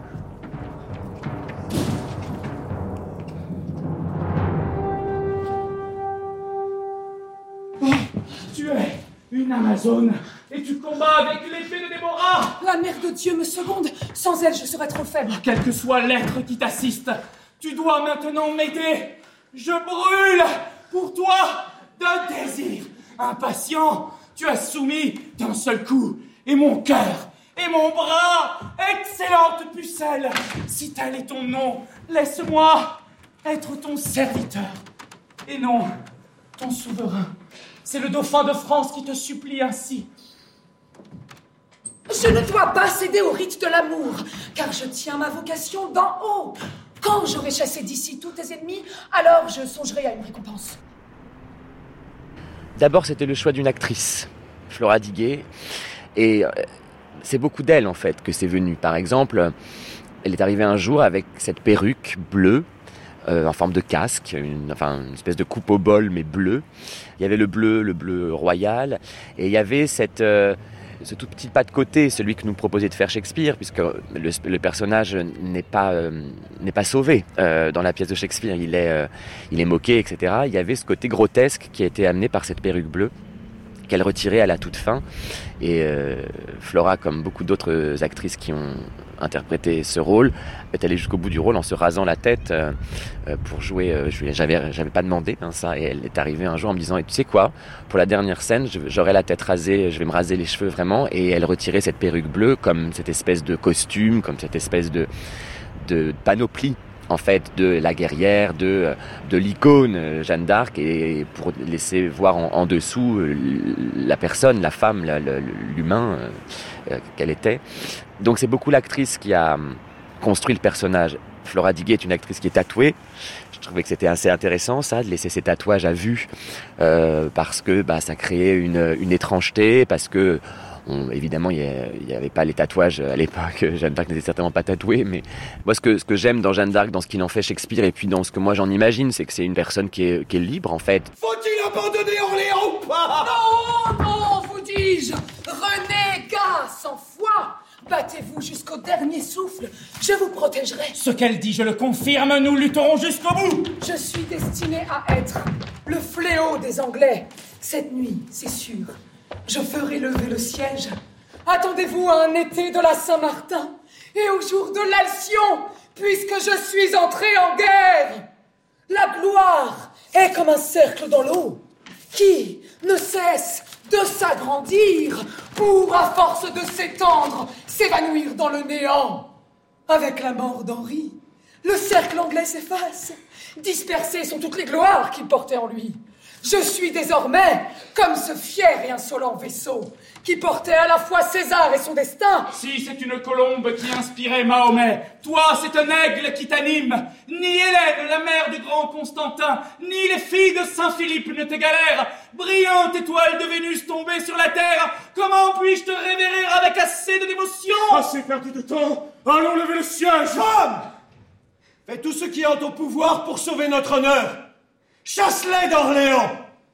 Tu es une Amazone et tu combats avec l'épée de Déborah. La mère de Dieu me seconde. Sans elle, je serais trop faible. Quel que soit l'être qui t'assiste, tu dois maintenant m'aider. Je brûle pour toi de désir. Impatient, tu as soumis d'un seul coup, et mon cœur, et mon bras, excellente pucelle, si tel est ton nom, laisse-moi être ton serviteur, et non ton souverain. C'est le dauphin de France qui te supplie ainsi. Je ne dois pas céder au rite de l'amour, car je tiens ma vocation d'en haut. Quand j'aurai chassé d'ici tous tes ennemis, alors je songerai à une récompense. D'abord, c'était le choix d'une actrice, Flora Diguet. Et euh, c'est beaucoup d'elle, en fait, que c'est venu. Par exemple, elle est arrivée un jour avec cette perruque bleue, en forme de casque, une, enfin une espèce de coupe au bol mais bleu. Il y avait le bleu, le bleu royal, et il y avait cette ce tout petit pas de côté, celui que nous proposait de faire Shakespeare, puisque le, personnage n'est pas, euh, pas sauvé euh, dans la pièce de Shakespeare, il est, euh, il est moqué, etc. Il y avait ce côté grotesque qui a été amené par cette perruque bleue qu'elle retirait à la toute fin. Et Flora, comme beaucoup d'autres actrices qui ont interprété ce rôle, est allée jusqu'au bout du rôle en se rasant la tête euh, euh, pour jouer. Euh, j'avais, j'avais pas demandé hein, ça, et elle est arrivée un jour en me disant, et tu sais quoi, pour la dernière scène, j'aurai la tête rasée, je vais me raser les cheveux vraiment, et elle retirait cette perruque bleue comme cette espèce de costume, comme cette espèce de, de panoplie en fait de la guerrière, de, de l'icône Jeanne d'Arc, et pour laisser voir en, dessous la personne, la femme, l'humain qu'elle était. Donc c'est beaucoup l'actrice qui a hum, construit le personnage. Flora Diguet est une actrice qui est tatouée. Je trouvais que c'était assez intéressant ça, de laisser ses tatouages à vue, euh, parce que bah, ça créait une étrangeté, parce que évidemment, il n'y avait pas les tatouages à l'époque. [laughs] Jeanne d'Arc n'était certainement pas tatouée, mais moi, ce que, ce que j'aime dans Jeanne d'Arc, dans ce qu'il en fait Shakespeare, et puis dans ce que moi j'en imagine, c'est que c'est une personne qui est, qui est libre, en fait. Faut-il abandonner Orléans ou pas? Non, non, vous dis-je Renégat, sans foi Battez-vous jusqu'au dernier souffle, je vous protégerai. Ce qu'elle dit, je le confirme, nous lutterons jusqu'au bout. Je suis destiné à être le fléau des Anglais. Cette nuit, c'est sûr, je ferai lever le siège. Attendez-vous à un été de la Saint-Martin et au jour de l'Alcyon, puisque je suis entré en guerre. La gloire est comme un cercle dans l'eau qui ne cesse de s'agrandir pour, à force de s'étendre, s'évanouir dans le néant. Avec la mort d'Henri, le cercle anglais s'efface. Dispersées sont toutes les gloires qu'il portait en lui. Je suis désormais comme ce fier et insolent vaisseau qui portait à la fois César et son destin. Si c'est une colombe qui inspirait Mahomet, toi c'est un aigle qui t'anime. Ni Hélène, la mère du grand Constantin, ni les filles de Saint-Philippe ne t'égalèrent. Brillante étoile de Vénus tombée sur la terre, comment puis-je te révérer avec assez de dévotion? Assez perdu de temps, allons lever le siège. Femme Fais tout ce qui est en ton pouvoir pour sauver notre honneur. Chasse-les d'Orléans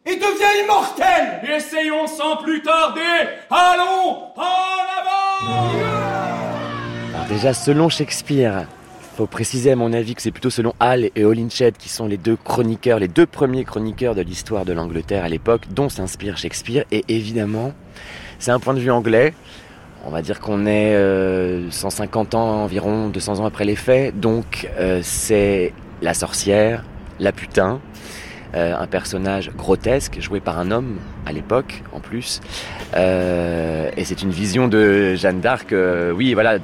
et deviens immortel Essayons sans plus tarder Allons en avant Alors déjà, selon Shakespeare, faut préciser à mon avis que c'est plutôt selon Hall et Holinshed qui sont les deux chroniqueurs, les deux premiers chroniqueurs de l'histoire de l'Angleterre à l'époque, dont s'inspire Shakespeare. Et évidemment, c'est un point de vue anglais. On va dire qu'on est 150 euh, ans environ, 200 ans après les faits. Donc euh, c'est la sorcière, la putain, euh, un personnage grotesque joué par un homme à l'époque en plus. Euh, et c'est une vision de Jeanne d'Arc euh, oui voilà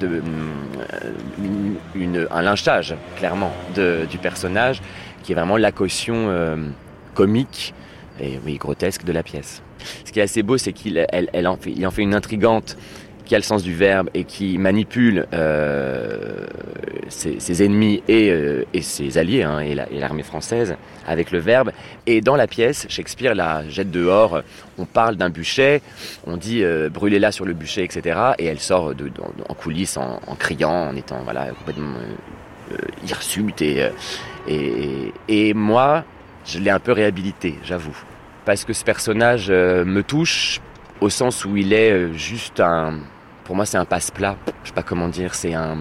une, un lynchage clairement du personnage qui est vraiment la caution comique et oui grotesque de la pièce. Ce qui est assez beau c'est qu'il elle, il en fait une intrigante qui a le sens du verbe et qui manipule euh, ses, ennemis et, euh, ses alliés hein, et l'armée française avec le verbe. Et dans la pièce, Shakespeare la jette dehors. On parle d'un bûcher, on dit euh, brûlez-la sur le bûcher, etc. Et elle sort en coulisses en, criant, en étant voilà complètement hirsute et, et, et moi, je l'ai un peu réhabilité, j'avoue, parce que ce personnage me touche au sens où il est juste un, pour moi, c'est un passe-plat. Je sais pas comment dire. C'est un.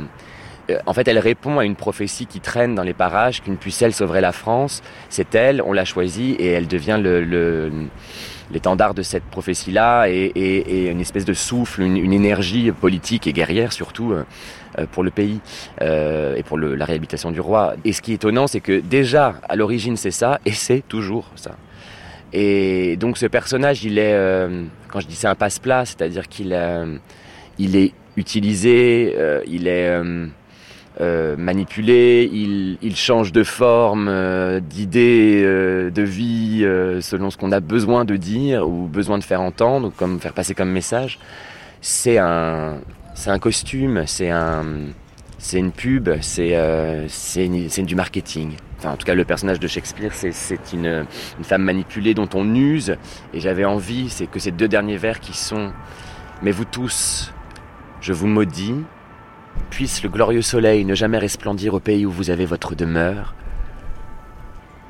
Euh, en fait, elle répond à une prophétie qui traîne dans les parages qu'une pucelle sauverait la France. C'est elle, on l'a choisie et elle devient le, l'étendard de cette prophétie-là et, une espèce de souffle, une, énergie politique et guerrière surtout euh, euh, pour le pays et pour la réhabilitation du roi. Et ce qui est étonnant, c'est que déjà à l'origine c'est ça et c'est toujours ça. Et donc ce personnage, il est, quand je dis c'est un passe-plat, c'est-à-dire qu'il il est utilisé, euh, il est euh, euh, manipulé, il, change de forme, d'idée, de vie selon ce qu'on a besoin de dire ou besoin de faire entendre, comme faire passer comme message. C'est un, c'est un costume, c'est un, c'est une pub, c'est, c'est, du marketing. Enfin, en tout cas, le personnage de Shakespeare, c'est, une femme manipulée dont on use. Et j'avais envie, c'est que ces deux derniers vers qui sont, mais vous tous, je vous maudis, puisse le glorieux soleil ne jamais resplendir au pays où vous avez votre demeure,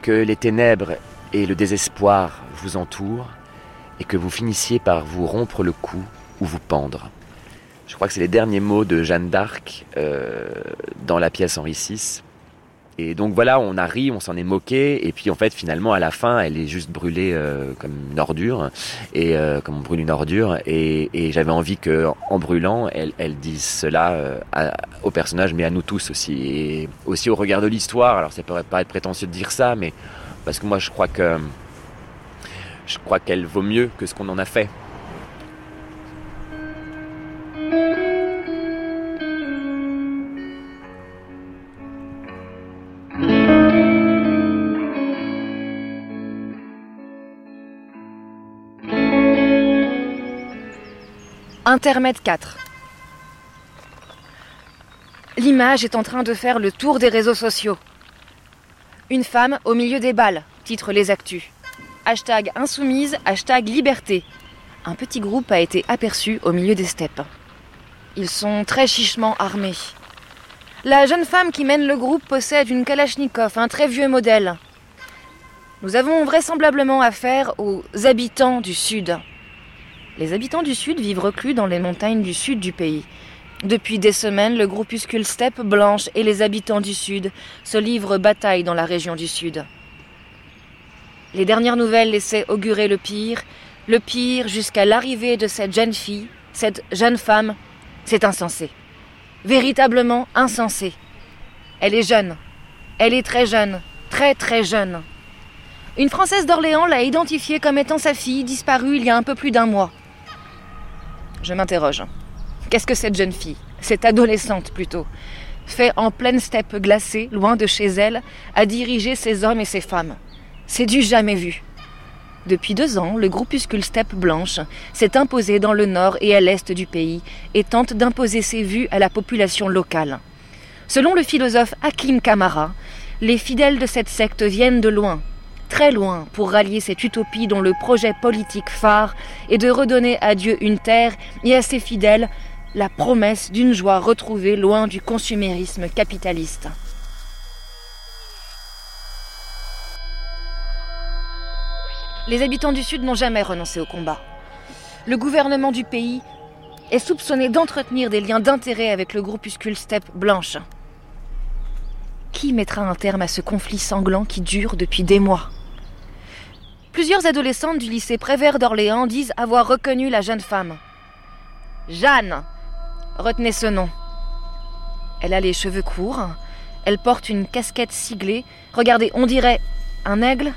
que les ténèbres et le désespoir vous entourent et que vous finissiez par vous rompre le cou ou vous pendre. Je crois que c'est les derniers mots de Jeanne d'Arc euh, dans la pièce Henri VI. Et donc voilà, on a ri, on s'en est moqué, et puis en fait finalement à la fin, elle est juste brûlée euh, comme une ordure, et euh, comme on brûle une ordure, et, j'avais envie que en brûlant, elle, dise cela au personnage, mais à nous tous aussi, et aussi au regard de l'histoire. Alors ça pourrait pas être prétentieux de dire ça, mais parce que moi je crois que je crois qu'elle vaut mieux que ce qu'on en a fait. Intermède 4. L'image est en train de faire le tour des réseaux sociaux. Une femme au milieu des balles, titre les actus. Hashtag insoumise, hashtag liberté. Un petit groupe a été aperçu au milieu des steppes. Ils sont très chichement armés. La jeune femme qui mène le groupe possède une Kalachnikov, un très vieux modèle. Nous avons vraisemblablement affaire aux habitants du Sud. Les habitants du Sud vivent reclus dans les montagnes du sud du pays. Depuis des semaines, le groupuscule Steppe Blanche et les habitants du Sud se livrent bataille dans la région du Sud. Les dernières nouvelles laissaient augurer le pire, le pire jusqu'à l'arrivée de cette jeune fille, cette jeune femme. C'est insensé. Véritablement insensé. Elle est jeune. Elle est très jeune. Très très jeune. Une Française d'Orléans l'a identifiée comme étant sa fille, disparue il y a un peu plus d'un mois. Je m'interroge. Qu'est-ce que cette jeune fille, cette adolescente plutôt, fait en pleine steppe glacée, loin de chez elle, à diriger ses hommes et ses femmes? C'est du jamais vu. Depuis deux ans, le groupuscule Steppe Blanche s'est imposé dans le nord et à l'est du pays et tente d'imposer ses vues à la population locale. Selon le philosophe Hakim Kamara, les fidèles de cette secte viennent de loin, très loin pour rallier cette utopie dont le projet politique phare est de redonner à Dieu une terre et à ses fidèles la promesse d'une joie retrouvée loin du consumérisme capitaliste. Les habitants du Sud n'ont jamais renoncé au combat. Le gouvernement du pays est soupçonné d'entretenir des liens d'intérêt avec le groupuscule Steppe Blanche. Qui mettra un terme à ce conflit sanglant qui dure depuis des mois? Plusieurs adolescentes du lycée Prévert d'Orléans disent avoir reconnu la jeune femme. Jeanne Retenez ce nom. Elle a les cheveux courts, elle porte une casquette siglée. Regardez, on dirait un aigle,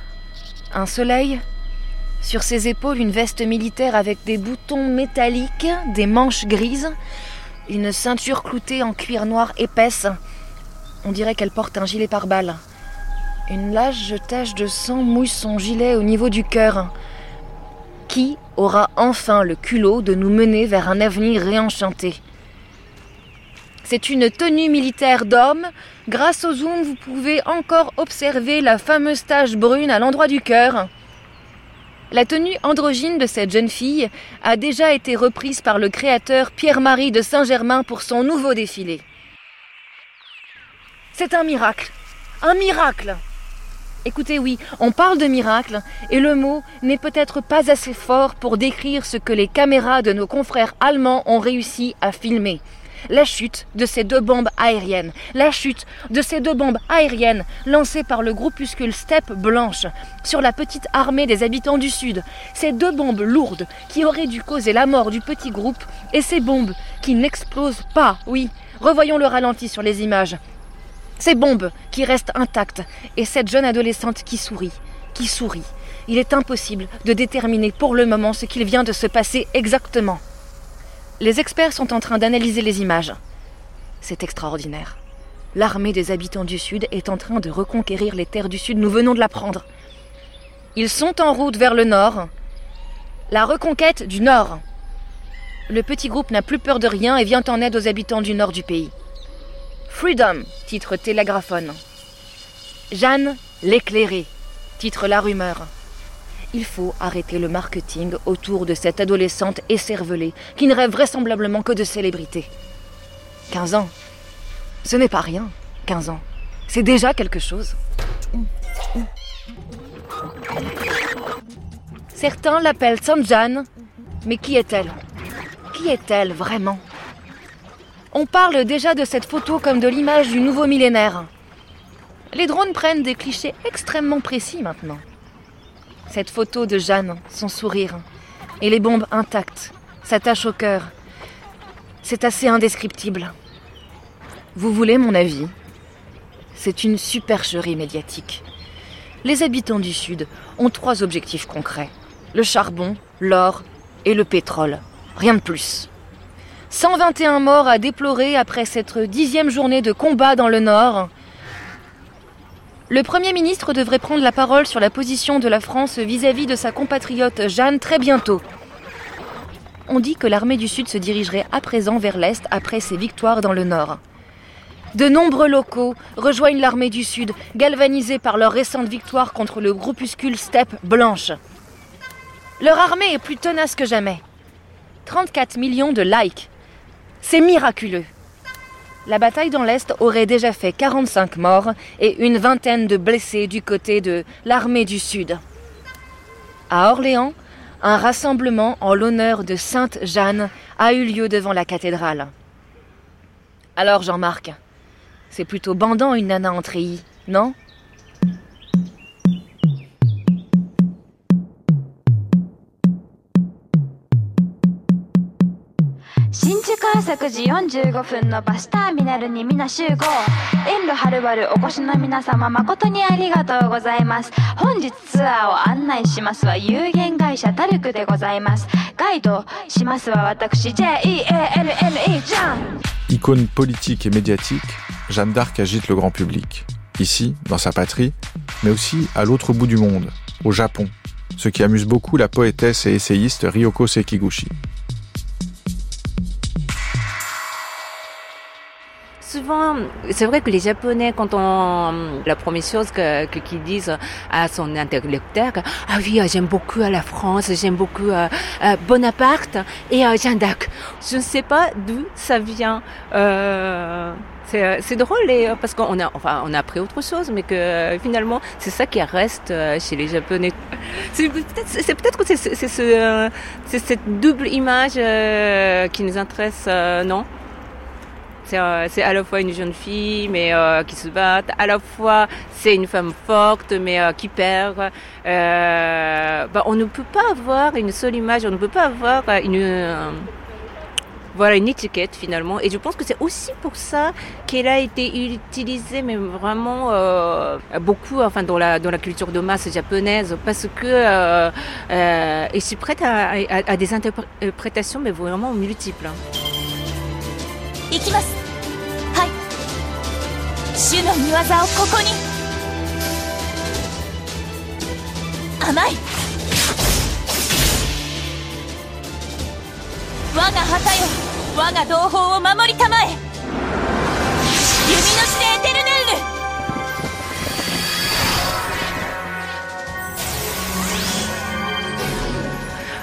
un soleil. Sur ses épaules, une veste militaire avec des boutons métalliques, des manches grises, une ceinture cloutée en cuir noir épaisse. On dirait qu'elle porte un gilet pare-balles. Une large tache de sang mouille son gilet au niveau du cœur. Qui aura enfin le culot de nous mener vers un avenir réenchanté? C'est une tenue militaire d'homme. Grâce au zoom, vous pouvez encore observer la fameuse tache brune à l'endroit du cœur. La tenue androgyne de cette jeune fille a déjà été reprise par le créateur Pierre-Marie de Saint-Germain pour son nouveau défilé. C'est un miracle. Un miracle Écoutez, oui, on parle de miracle, et le mot n'est peut-être pas assez fort pour décrire ce que les caméras de nos confrères allemands ont réussi à filmer. La chute de ces deux bombes aériennes, la chute de ces deux bombes aériennes lancées par le groupuscule Steppe Blanche sur la petite armée des habitants du Sud. Ces deux bombes lourdes qui auraient dû causer la mort du petit groupe et ces bombes qui n'explosent pas, oui. Revoyons le ralenti sur les images. Ces bombes qui restent intactes et cette jeune adolescente qui sourit, qui sourit. Il est impossible de déterminer pour le moment ce qu'il vient de se passer exactement. Les experts sont en train d'analyser les images. C'est extraordinaire. L'armée des habitants du Sud est en train de reconquérir les terres du Sud, nous venons de l'apprendre. Ils sont en route vers le Nord. La reconquête du Nord. Le petit groupe n'a plus peur de rien et vient en aide aux habitants du Nord du pays. Freedom, titre Télégraphone. Jeanne l'éclairée, titre La Rumeur. Il faut arrêter le marketing autour de cette adolescente écervelée qui ne rêve vraisemblablement que de célébrité. 15 ans. Ce n'est pas rien, 15 ans. C'est déjà quelque chose. Certains l'appellent Sanjan, mais qui est-elle? Qui est-elle vraiment? On parle déjà de cette photo comme de l'image du nouveau millénaire. Les drones prennent des clichés extrêmement précis maintenant. Cette photo de Jeanne, son sourire, et les bombes intactes, s'attachent au cœur. C'est assez indescriptible. Vous voulez mon avis? C'est une supercherie médiatique. Les habitants du Sud ont trois objectifs concrets. Le charbon, l'or et le pétrole. Rien de plus. 121 morts à déplorer après cette dixième journée de combat dans le Nord. Le Premier ministre devrait prendre la parole sur la position de la France vis-à-vis de sa compatriote Jeanne très bientôt. On dit que l'armée du Sud se dirigerait à présent vers l'Est après ses victoires dans le Nord. De nombreux locaux rejoignent l'armée du Sud, galvanisés par leur récente victoire contre le groupuscule Steppe Blanche. Leur armée est plus tenace que jamais. 34 millions de likes. C'est miraculeux. La bataille dans l'Est aurait déjà fait 45 morts et une vingtaine de blessés du côté de l'armée du Sud. À Orléans, un rassemblement en l'honneur de Sainte Jeanne a eu lieu devant la cathédrale. Alors Jean-Marc, c'est plutôt bandant une nana en treillis, non? 新宿朝9時45分のバスターミナルに皆集合遠路はるばるお越しの皆様誠にありがとうございます本日ツアーを案内しますは有限会社タルクでございますガイドしますは私 J-E-A-L-L-E ジャン Icône politique et médiatique, Jeanne d'Arc agite le grand public. Ici, dans sa patrie, mais aussi à l'autre bout du monde, au Japon, ce qui amuse beaucoup la poétesse et essayiste Ryoko Sekiguchi. C'est vrai que les Japonais, quand on, la première chose que, qu'ils disent à son interlocuteur, ah oui, j'aime beaucoup la France, j'aime beaucoup euh, euh, Bonaparte et euh, Jeanne d'Arc. Je ne sais pas d'où ça vient. Euh, c'est, drôle parce qu'on a, enfin, on a appris autre chose, mais que finalement, c'est ça qui reste chez les Japonais. C'est peut-être, peut-être que c'est, ce, cette double image qui nous intéresse, non? euh, c'est à la fois une jeune fille, mais euh, qui se bat. À la fois, c'est une femme forte, mais euh, qui perd. Bah, on ne peut pas avoir une seule image. On ne peut pas avoir une voilà une étiquette finalement et je pense que c'est aussi pour ça qu'elle a été utilisée mais vraiment beaucoup enfin dans la dans la culture de masse japonaise parce que euh, s'y prête à, à, des interprétations mais vraiment multiples. 行きます。はい。主の見業をここに。甘い。我が旗よ。我が同胞を守りたまえ。弓の指定エテル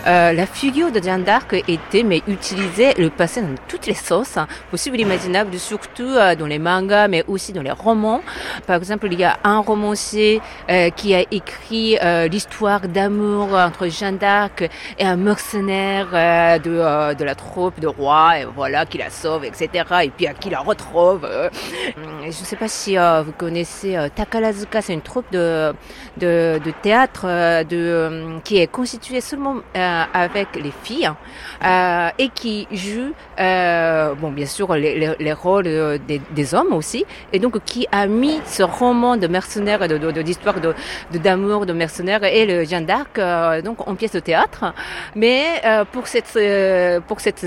Euh, la figure de Jeanne d'Arc était mais utilisée, le passé dans toutes les sauces hein, possibles et imaginables, surtout euh, dans les mangas, mais aussi dans les romans. Par exemple, il y a un romancier euh, qui a écrit l'histoire d'amour entre Jeanne d'Arc et un mercenaire de, de la troupe de roi, et voilà, qui la sauve, etc. Et puis qui la retrouve. je ne sais pas si vous connaissez Takarazuka, c'est une troupe de, de, de théâtre de, qui est constituée seulement euh, avec les filles euh, et qui joue, euh, bon, bien sûr, les, les, rôles des, hommes aussi, et donc qui a mis ce roman de mercenaires, de d'histoire de, d'amour, de, mercenaires et le Jeanne d'Arc donc en pièce de théâtre. Mais pour cette pour cette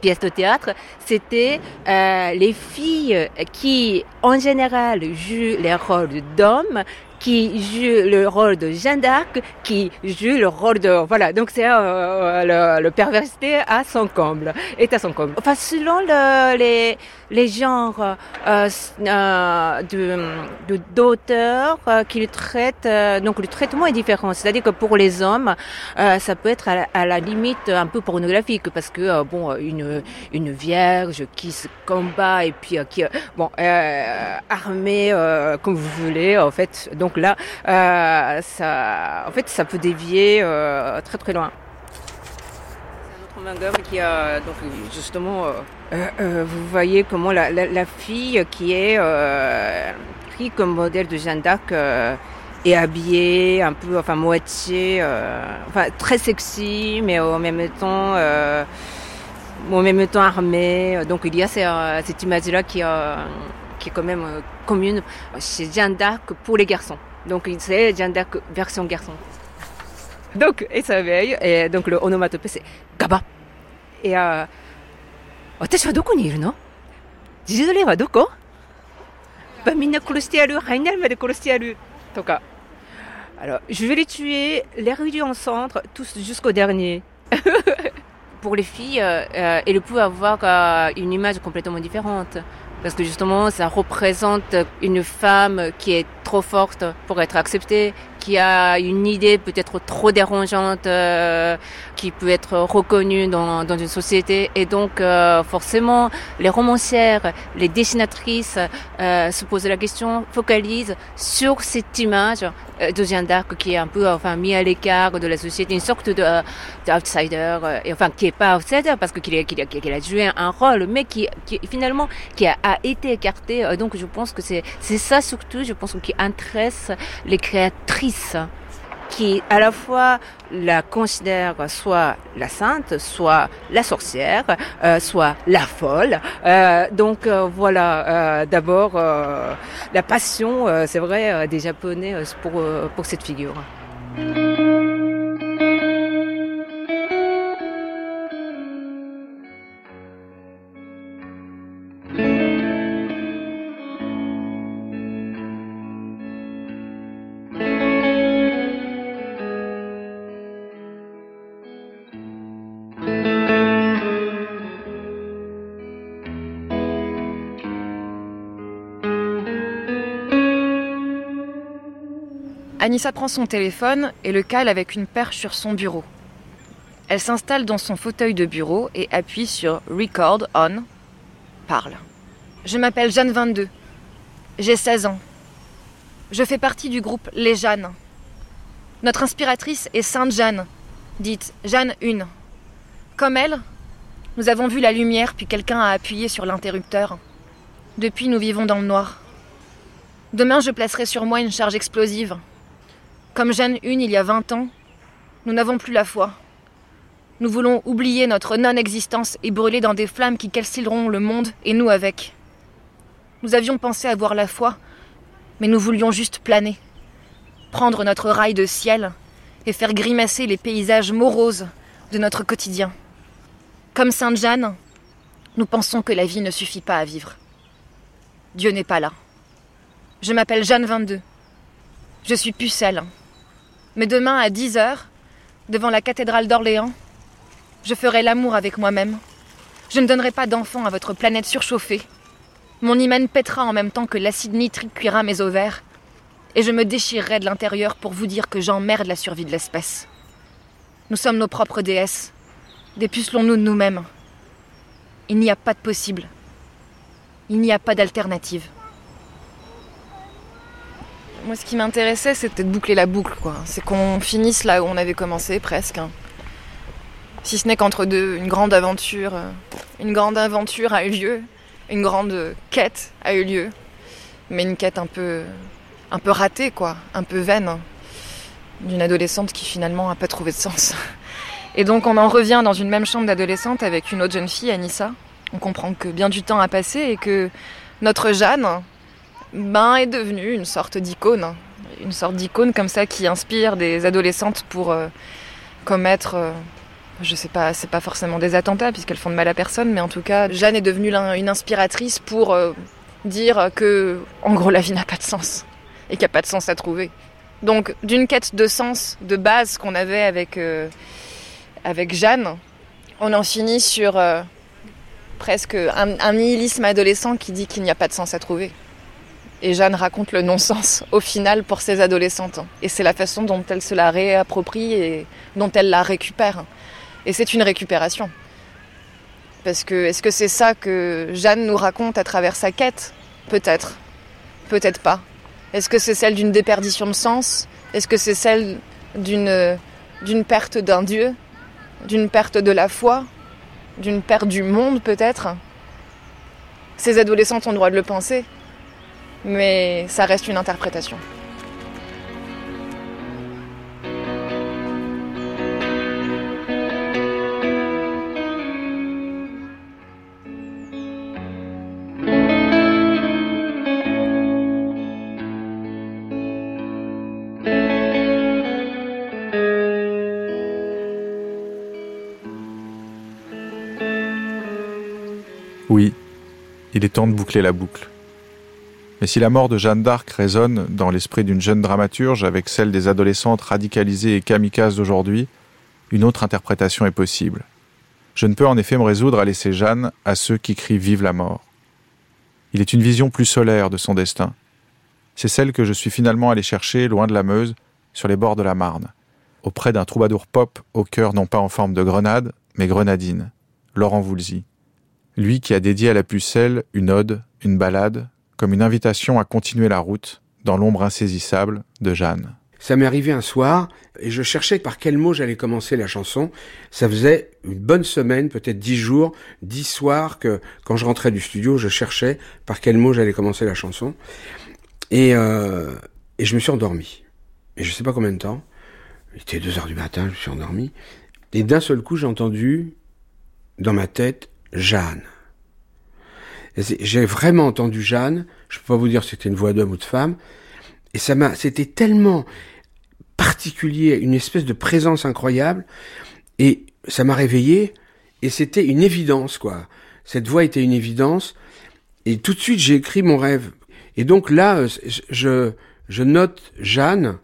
pièce de théâtre, c'était les filles qui, en général, jouent les rôles d'hommes, qui jouent le rôle de Jeanne d'Arc, qui joue le rôle de... Voilà, donc c'est euh, le, le, perversité à son comble, est à son comble. Enfin, selon le, les, les genres euh, euh, de d'auteurs euh, qui traitent. Euh, donc le traitement est différent. C'est-à-dire que pour les hommes, euh, ça peut être à la, limite un peu pornographique parce que euh, bon, une une vierge qui se combat et puis qui bon armée comme vous voulez en fait. Donc là, ça, en fait, ça peut dévier très très loin manga qui a donc justement euh, euh, vous voyez comment la, la, la fille qui est euh, prise comme modèle de Jeanne d'Arc euh, est habillée un peu enfin moitié euh, enfin très sexy mais en même temps en même temps armée. Donc il y a cette image là qui qui est quand même commune chez Jeanne d'Arc pour les garçons. Donc c'est Jeanne d'Arc version garçon. Donc, et ça veille, et donc le onomatopée c'est Gaba. Et euh, 私はどこにいるのジジドレイはどこみんな殺してやる、ハイになるまで殺してやるとか。Alors, je vais les tuer, les réduire en cendres, tous jusqu'au dernier. [laughs] Pour les filles, euh, euh, elles peuvent avoir euh, une image complètement différente. Parce que justement, ça représente une femme qui est trop forte pour être acceptée, qui a une idée peut-être trop dérangeante, euh, qui peut être reconnue dans, dans une société. Et donc, euh, forcément, les romancières, les dessinatrices euh, se posent la question, focalisent sur cette image de Jeanne d'Arc qui est un peu enfin mis à l'écart de la société, une sorte de d'outsider, et enfin qui est pas outsider parce que qu'il a, a, a joué un rôle, mais qui, qui finalement qui a, a été écarté. Donc, je pense que c'est c'est ça surtout, je pense, qui intéresse les créatrices qui à la fois la considèrent soit la sainte, soit la sorcière, euh, soit la folle. Euh, donc euh, voilà, d'abord la passion, c'est vrai, des Japonais pour, pour cette figure. Anissa prend son téléphone et le cale avec une perche sur son bureau. Elle s'installe dans son fauteuil de bureau et appuie sur Record on. Parle. Je m'appelle Jeanne 22. J'ai 16 ans. Je fais partie du groupe Les Jeannes. Notre inspiratrice est Sainte Jeanne, dite Jeanne 1. Comme elle, nous avons vu la lumière puis quelqu'un a appuyé sur l'interrupteur. Depuis, nous vivons dans le noir. Demain, je placerai sur moi une charge explosive. Comme Jeanne une il y a 20 ans, nous n'avons plus la foi. Nous voulons oublier notre non-existence et brûler dans des flammes qui calcineront le monde et nous avec. Nous avions pensé avoir la foi, mais nous voulions juste planer, prendre notre rail de ciel et faire grimacer les paysages moroses de notre quotidien. Comme Sainte Jeanne, nous pensons que la vie ne suffit pas à vivre. Dieu n'est pas là. Je m'appelle Jeanne 22. Je suis pucelle. Mais demain à 10 heures, devant la cathédrale d'Orléans, je ferai l'amour avec moi-même. Je ne donnerai pas d'enfant à votre planète surchauffée. Mon hymen pètera en même temps que l'acide nitrique cuira mes ovaires. Et je me déchirerai de l'intérieur pour vous dire que j'emmerde la survie de l'espèce. Nous sommes nos propres déesses. Dépucelons-nous de nous-mêmes. Il n'y a pas de possible. Il n'y a pas d'alternative moi, ce qui m'intéressait, c'était de boucler la boucle, quoi. C'est qu'on finisse là où on avait commencé, presque. Si ce n'est qu'entre deux, une grande aventure, une grande aventure a eu lieu, une grande quête a eu lieu, mais une quête un peu, un peu ratée, quoi, un peu vaine, d'une adolescente qui finalement n'a pas trouvé de sens. [laughs] Et donc, on en revient dans une même chambre d'adolescente avec une autre jeune fille, Anissa. On comprend que bien du temps a passé et que notre Jeanne, ben, est devenue une sorte d'icône. Une sorte d'icône comme ça qui inspire des adolescentes pour euh, commettre, euh, je sais pas, c'est pas forcément des attentats puisqu'elles font de mal à personne, mais en tout cas, Jeanne est devenue une inspiratrice pour euh, dire que, en gros, la vie n'a pas de sens et qu'il n'y a pas de sens à trouver. Donc, d'une quête de sens de base qu'on avait avec, Jeanne, on en finit sur presque un nihilisme adolescent qui dit qu'il n'y a pas de sens à trouver. Et Jeanne raconte le non-sens au final pour ces adolescentes. Et c'est la façon dont elle se la réapproprie et dont elle la récupère. Et c'est une récupération. Parce que est-ce que c'est ça que Jeanne nous raconte à travers sa quête? Peut-être. Peut-être pas. Est-ce que c'est celle d'une déperdition de sens? Est-ce que c'est celle d'une d'une perte d'un dieu? D'une perte de la foi? D'une perte du monde peut-être? Ces adolescentes ont le droit de le penser mais ça reste une interprétation. Oui, il est temps de boucler la boucle. Mais si la mort de Jeanne d'Arc résonne dans l'esprit d'une jeune dramaturge avec celle des adolescentes radicalisées et kamikazes d'aujourd'hui, une autre interprétation est possible. Je ne peux en effet me résoudre à laisser Jeanne à ceux qui crient Vive la mort. Il est une vision plus solaire de son destin. C'est celle que je suis finalement allé chercher loin de la Meuse, sur les bords de la Marne, auprès d'un troubadour pop au cœur non pas en forme de grenade, mais grenadine, Laurent Voulzy. Lui qui a dédié à la pucelle une ode, une ballade, comme une invitation à continuer la route dans l'ombre insaisissable de Jeanne. Ça m'est arrivé un soir et je cherchais par quel mot j'allais commencer la chanson. Ça faisait une bonne semaine, peut-être dix jours, dix soirs que quand je rentrais du studio, je cherchais par quel mot j'allais commencer la chanson. Et, euh, je me suis endormi. Et je sais pas combien de temps. Il était deux heures du matin, je me suis endormi. Et d'un seul coup, j'ai entendu dans ma tête Jeanne. J'ai vraiment entendu Jeanne. Je peux pas vous dire si c'était une voix d'homme ou de femme. Et ça m'a, c'était tellement particulier, une espèce de présence incroyable. Et ça m'a réveillé. Et c'était une évidence, quoi. Cette voix était une évidence. Et tout de suite, j'ai écrit mon rêve. Et donc là, je, je note Jeanne.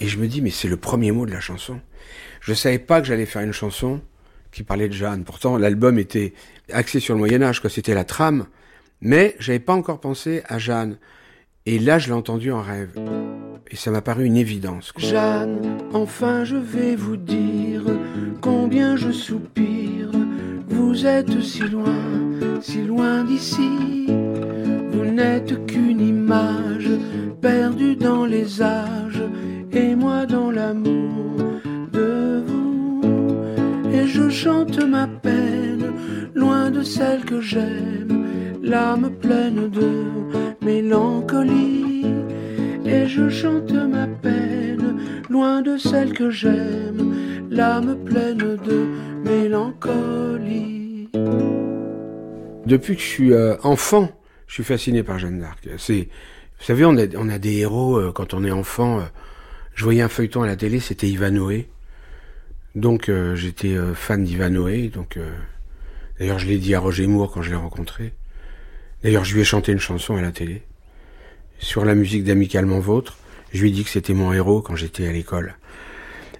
Et je me dis, mais c'est le premier mot de la chanson. Je savais pas que j'allais faire une chanson qui parlait de Jeanne. Pourtant, l'album était axé sur le Moyen Âge, quoi. C'était la trame. Mais j'avais pas encore pensé à Jeanne. Et là, je l'ai entendu en rêve. Et ça m'a paru une évidence. Jeanne, enfin je vais vous dire combien je soupire. Vous êtes si loin, si loin d'ici. Vous n'êtes qu'une image perdue dans les âges et moi dans l'amour de. Et je chante ma peine loin de celle que j'aime, l'âme pleine de mélancolie. Et je chante ma peine, loin de celle que j'aime, l'âme pleine de mélancolie. Depuis que je suis euh, enfant, je suis fasciné par Jeanne d'Arc. C'est, vous savez, on a, des héros euh, quand on est enfant. Euh, je voyais un feuilleton à la télé, c'était Ivanhoe. Donc euh, j'étais euh, fan d'Ivanhoe. Donc D'ailleurs, je l'ai dit à Roger Moore quand je l'ai rencontré. D'ailleurs, je lui ai chanté une chanson à la télé sur la musique d'Amicalement Vôtre. Je lui ai dit que c'était mon héros quand j'étais à l'école.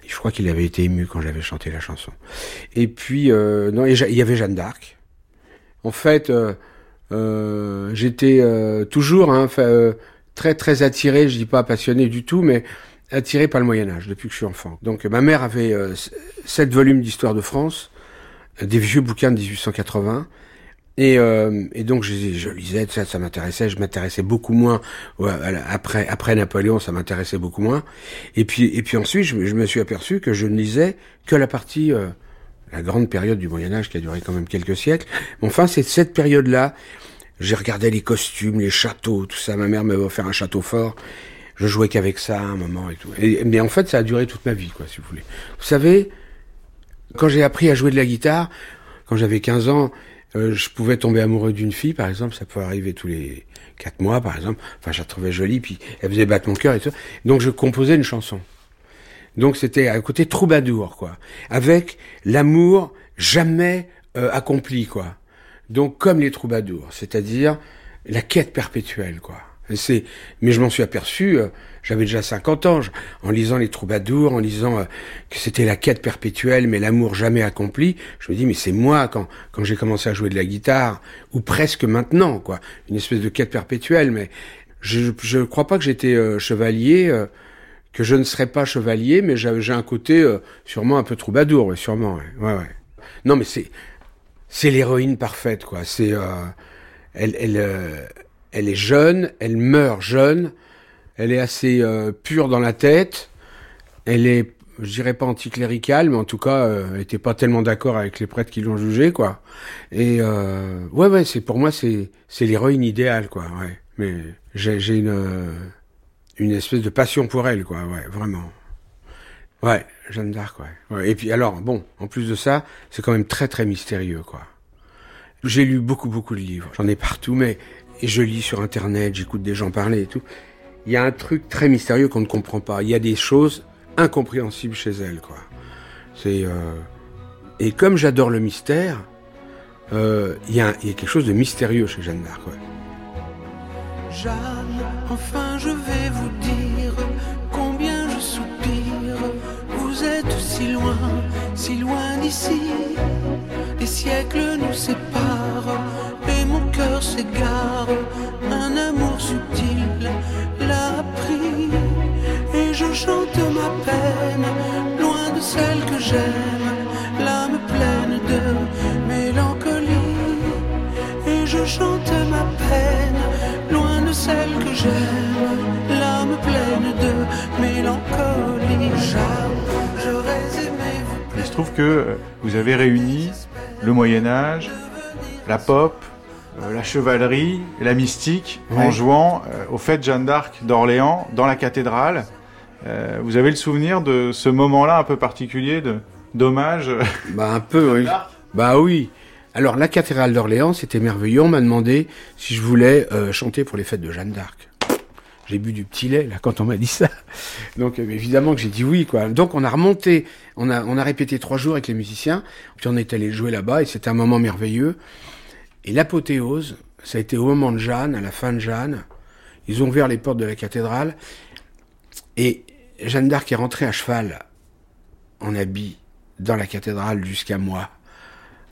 Je crois qu'il avait été ému quand j'avais chanté la chanson. Et puis, euh, non, il y avait Jeanne d'Arc. En fait, euh, euh, j'étais euh, toujours hein, très très attiré, je dis pas passionné du tout, mais attiré par le Moyen Âge depuis que je suis enfant. Donc, ma mère avait sept volumes d'histoire de France des vieux bouquins de 1880. Et, euh, et donc je, je lisais, ça, ça m'intéressait. Je m'intéressais beaucoup moins après après Napoléon, ça m'intéressait beaucoup moins. Et puis et puis ensuite, je, me suis aperçu que je ne lisais que la partie, euh, la grande période du Moyen Âge qui a duré quand même quelques siècles. Enfin, c'est cette période-là. J'ai regardé les costumes, les châteaux, tout ça. Ma mère m'avait offert un château fort. Je jouais qu'avec ça à un moment et tout. Mais en fait, ça a duré toute ma vie, quoi, si vous voulez. Vous savez, quand j'ai appris à jouer de la guitare, quand j'avais 15 ans, euh, je pouvais tomber amoureux d'une fille, par exemple, ça pouvait arriver tous les quatre mois, par exemple. Enfin, je la trouvais jolie, puis elle faisait battre mon cœur et tout. Donc, je composais une chanson. Donc, c'était à côté troubadour, quoi, avec l'amour jamais euh, accompli, quoi. Donc, comme les troubadours, c'est-à-dire la quête perpétuelle, quoi. C'est, mais je m'en suis aperçu, euh, j'avais déjà 50 ans, en lisant les troubadours, en lisant euh, que c'était la quête perpétuelle, mais l'amour jamais accompli. Je me dis, mais c'est moi quand quand j'ai commencé à jouer de la guitare, ou presque maintenant, quoi, une espèce de quête perpétuelle. Mais je je crois pas que j'étais euh, chevalier, que je ne serais pas chevalier, mais j'ai un côté sûrement un peu troubadour, sûrement. Ouais, ouais. Non, mais c'est c'est l'héroïne parfaite, quoi. C'est elle elle elle est jeune, elle meurt jeune, elle est assez euh, pure dans la tête, elle est, je dirais pas anticléricale, mais en tout cas, euh, elle était pas tellement d'accord avec les prêtres qui l'ont jugée, quoi. Et euh, ouais, ouais, c'est pour moi, c'est c'est l'héroïne idéale, quoi. Ouais, mais j'ai une euh, une espèce de passion pour elle, quoi. Ouais, vraiment. Ouais, Jeanne d'Arc, ouais. ouais. Et puis alors, bon, en plus de ça, c'est quand même très très mystérieux, quoi. J'ai lu beaucoup beaucoup de livres, j'en ai partout, mais et je lis sur Internet, j'écoute des gens parler et tout. Il y a un truc très mystérieux qu'on ne comprend pas. Il y a des choses incompréhensibles chez elle, quoi. C'est euh... et comme j'adore le mystère, euh, il, y a, quelque chose de mystérieux chez Jeanne d'Arc. Jeanne, enfin je vais vous dire combien je soupire. Vous êtes si loin, si loin d'ici. Les siècles nous séparent et mon cœur s'égare. Un amour subtil l'a pris et je chante ma peine, loin de celle que j'aime, l'âme pleine de mélancolie. Et je chante ma peine, loin de celle que j'aime, l'âme pleine de mélancolie. J'aurais aimé vous. Il se trouve que vous avez réuni le Moyen Âge, la pop, la chevalerie, la mystique, en jouant euh, aux fêtes Jeanne d'Arc d'Orléans, dans la cathédrale. Euh, vous avez le souvenir de ce moment-là un peu particulier de d'hommage? Bah un peu, oui. Bah oui. Alors la cathédrale d'Orléans, c'était merveilleux. On m'a demandé si je voulais euh, chanter pour les fêtes de Jeanne d'Arc. J'ai bu du petit lait là quand on m'a dit ça. Donc euh, évidemment que j'ai dit oui quoi. Donc on a remonté, on a on a répété trois jours avec les musiciens. Puis on est allé jouer là-bas et c'était un moment merveilleux. Et l'apothéose, ça a été au moment de Jeanne, à la fin de Jeanne. Ils ont ouvert les portes de la cathédrale et Jeanne d'Arc est rentrée à cheval en habit dans la cathédrale jusqu'à moi.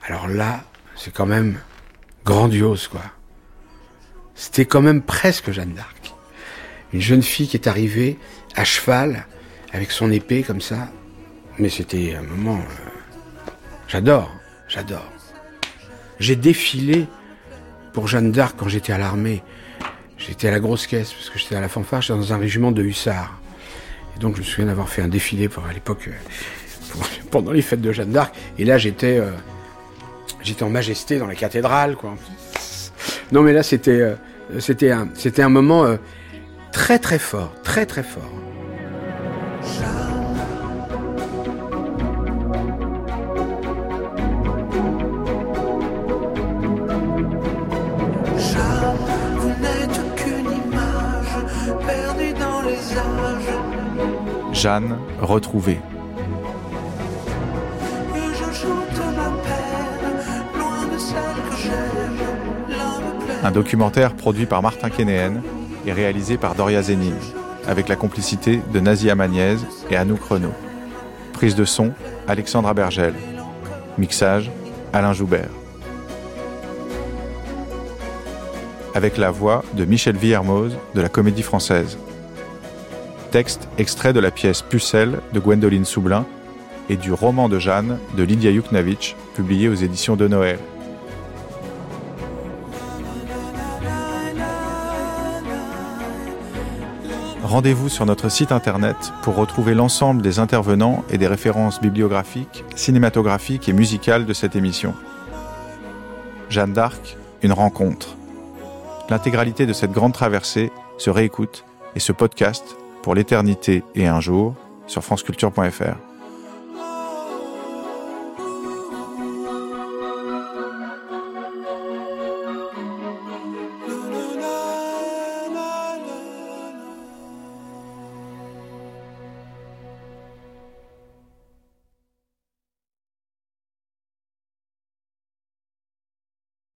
Alors là, c'est quand même grandiose, quoi. C'était quand même presque Jeanne d'Arc. Une jeune fille qui est arrivée à cheval, avec son épée comme ça. Mais c'était un moment... euh, J'adore, j'adore. J'ai défilé pour Jeanne d'Arc quand j'étais à l'armée. J'étais à la grosse caisse, parce que j'étais à la fanfare, j'étais dans un régiment de hussards. Et donc je me souviens d'avoir fait un défilé pour, à l'époque, euh, [laughs] pendant les fêtes de Jeanne d'Arc. Et là j'étais euh, j'étais en majesté dans la cathédrale, quoi. Non mais là c'était euh, un un moment très très fort, très très fort. L'âme pleine Un documentaire produit par Martin Kénéen et réalisé par Doria Zenin, avec la complicité de Nazi Amaniez et Anouk Renaud. Prise de son, Alexandra Bergel. Mixage, Alain Joubert. Avec la voix de Michel Villermoz de la Comédie Française. Texte extrait de la pièce Pucelle de Gwendoline Soublin et du roman de Jeanne de Lydia Yuknavitch, publié aux éditions de Noël. Rendez-vous sur notre site internet pour retrouver l'ensemble des intervenants et des références bibliographiques, cinématographiques et musicales de cette émission. Jeanne d'Arc, une rencontre. L'intégralité de cette grande traversée se réécoute et se podcast pour l'éternité et un jour sur franceculture.fr.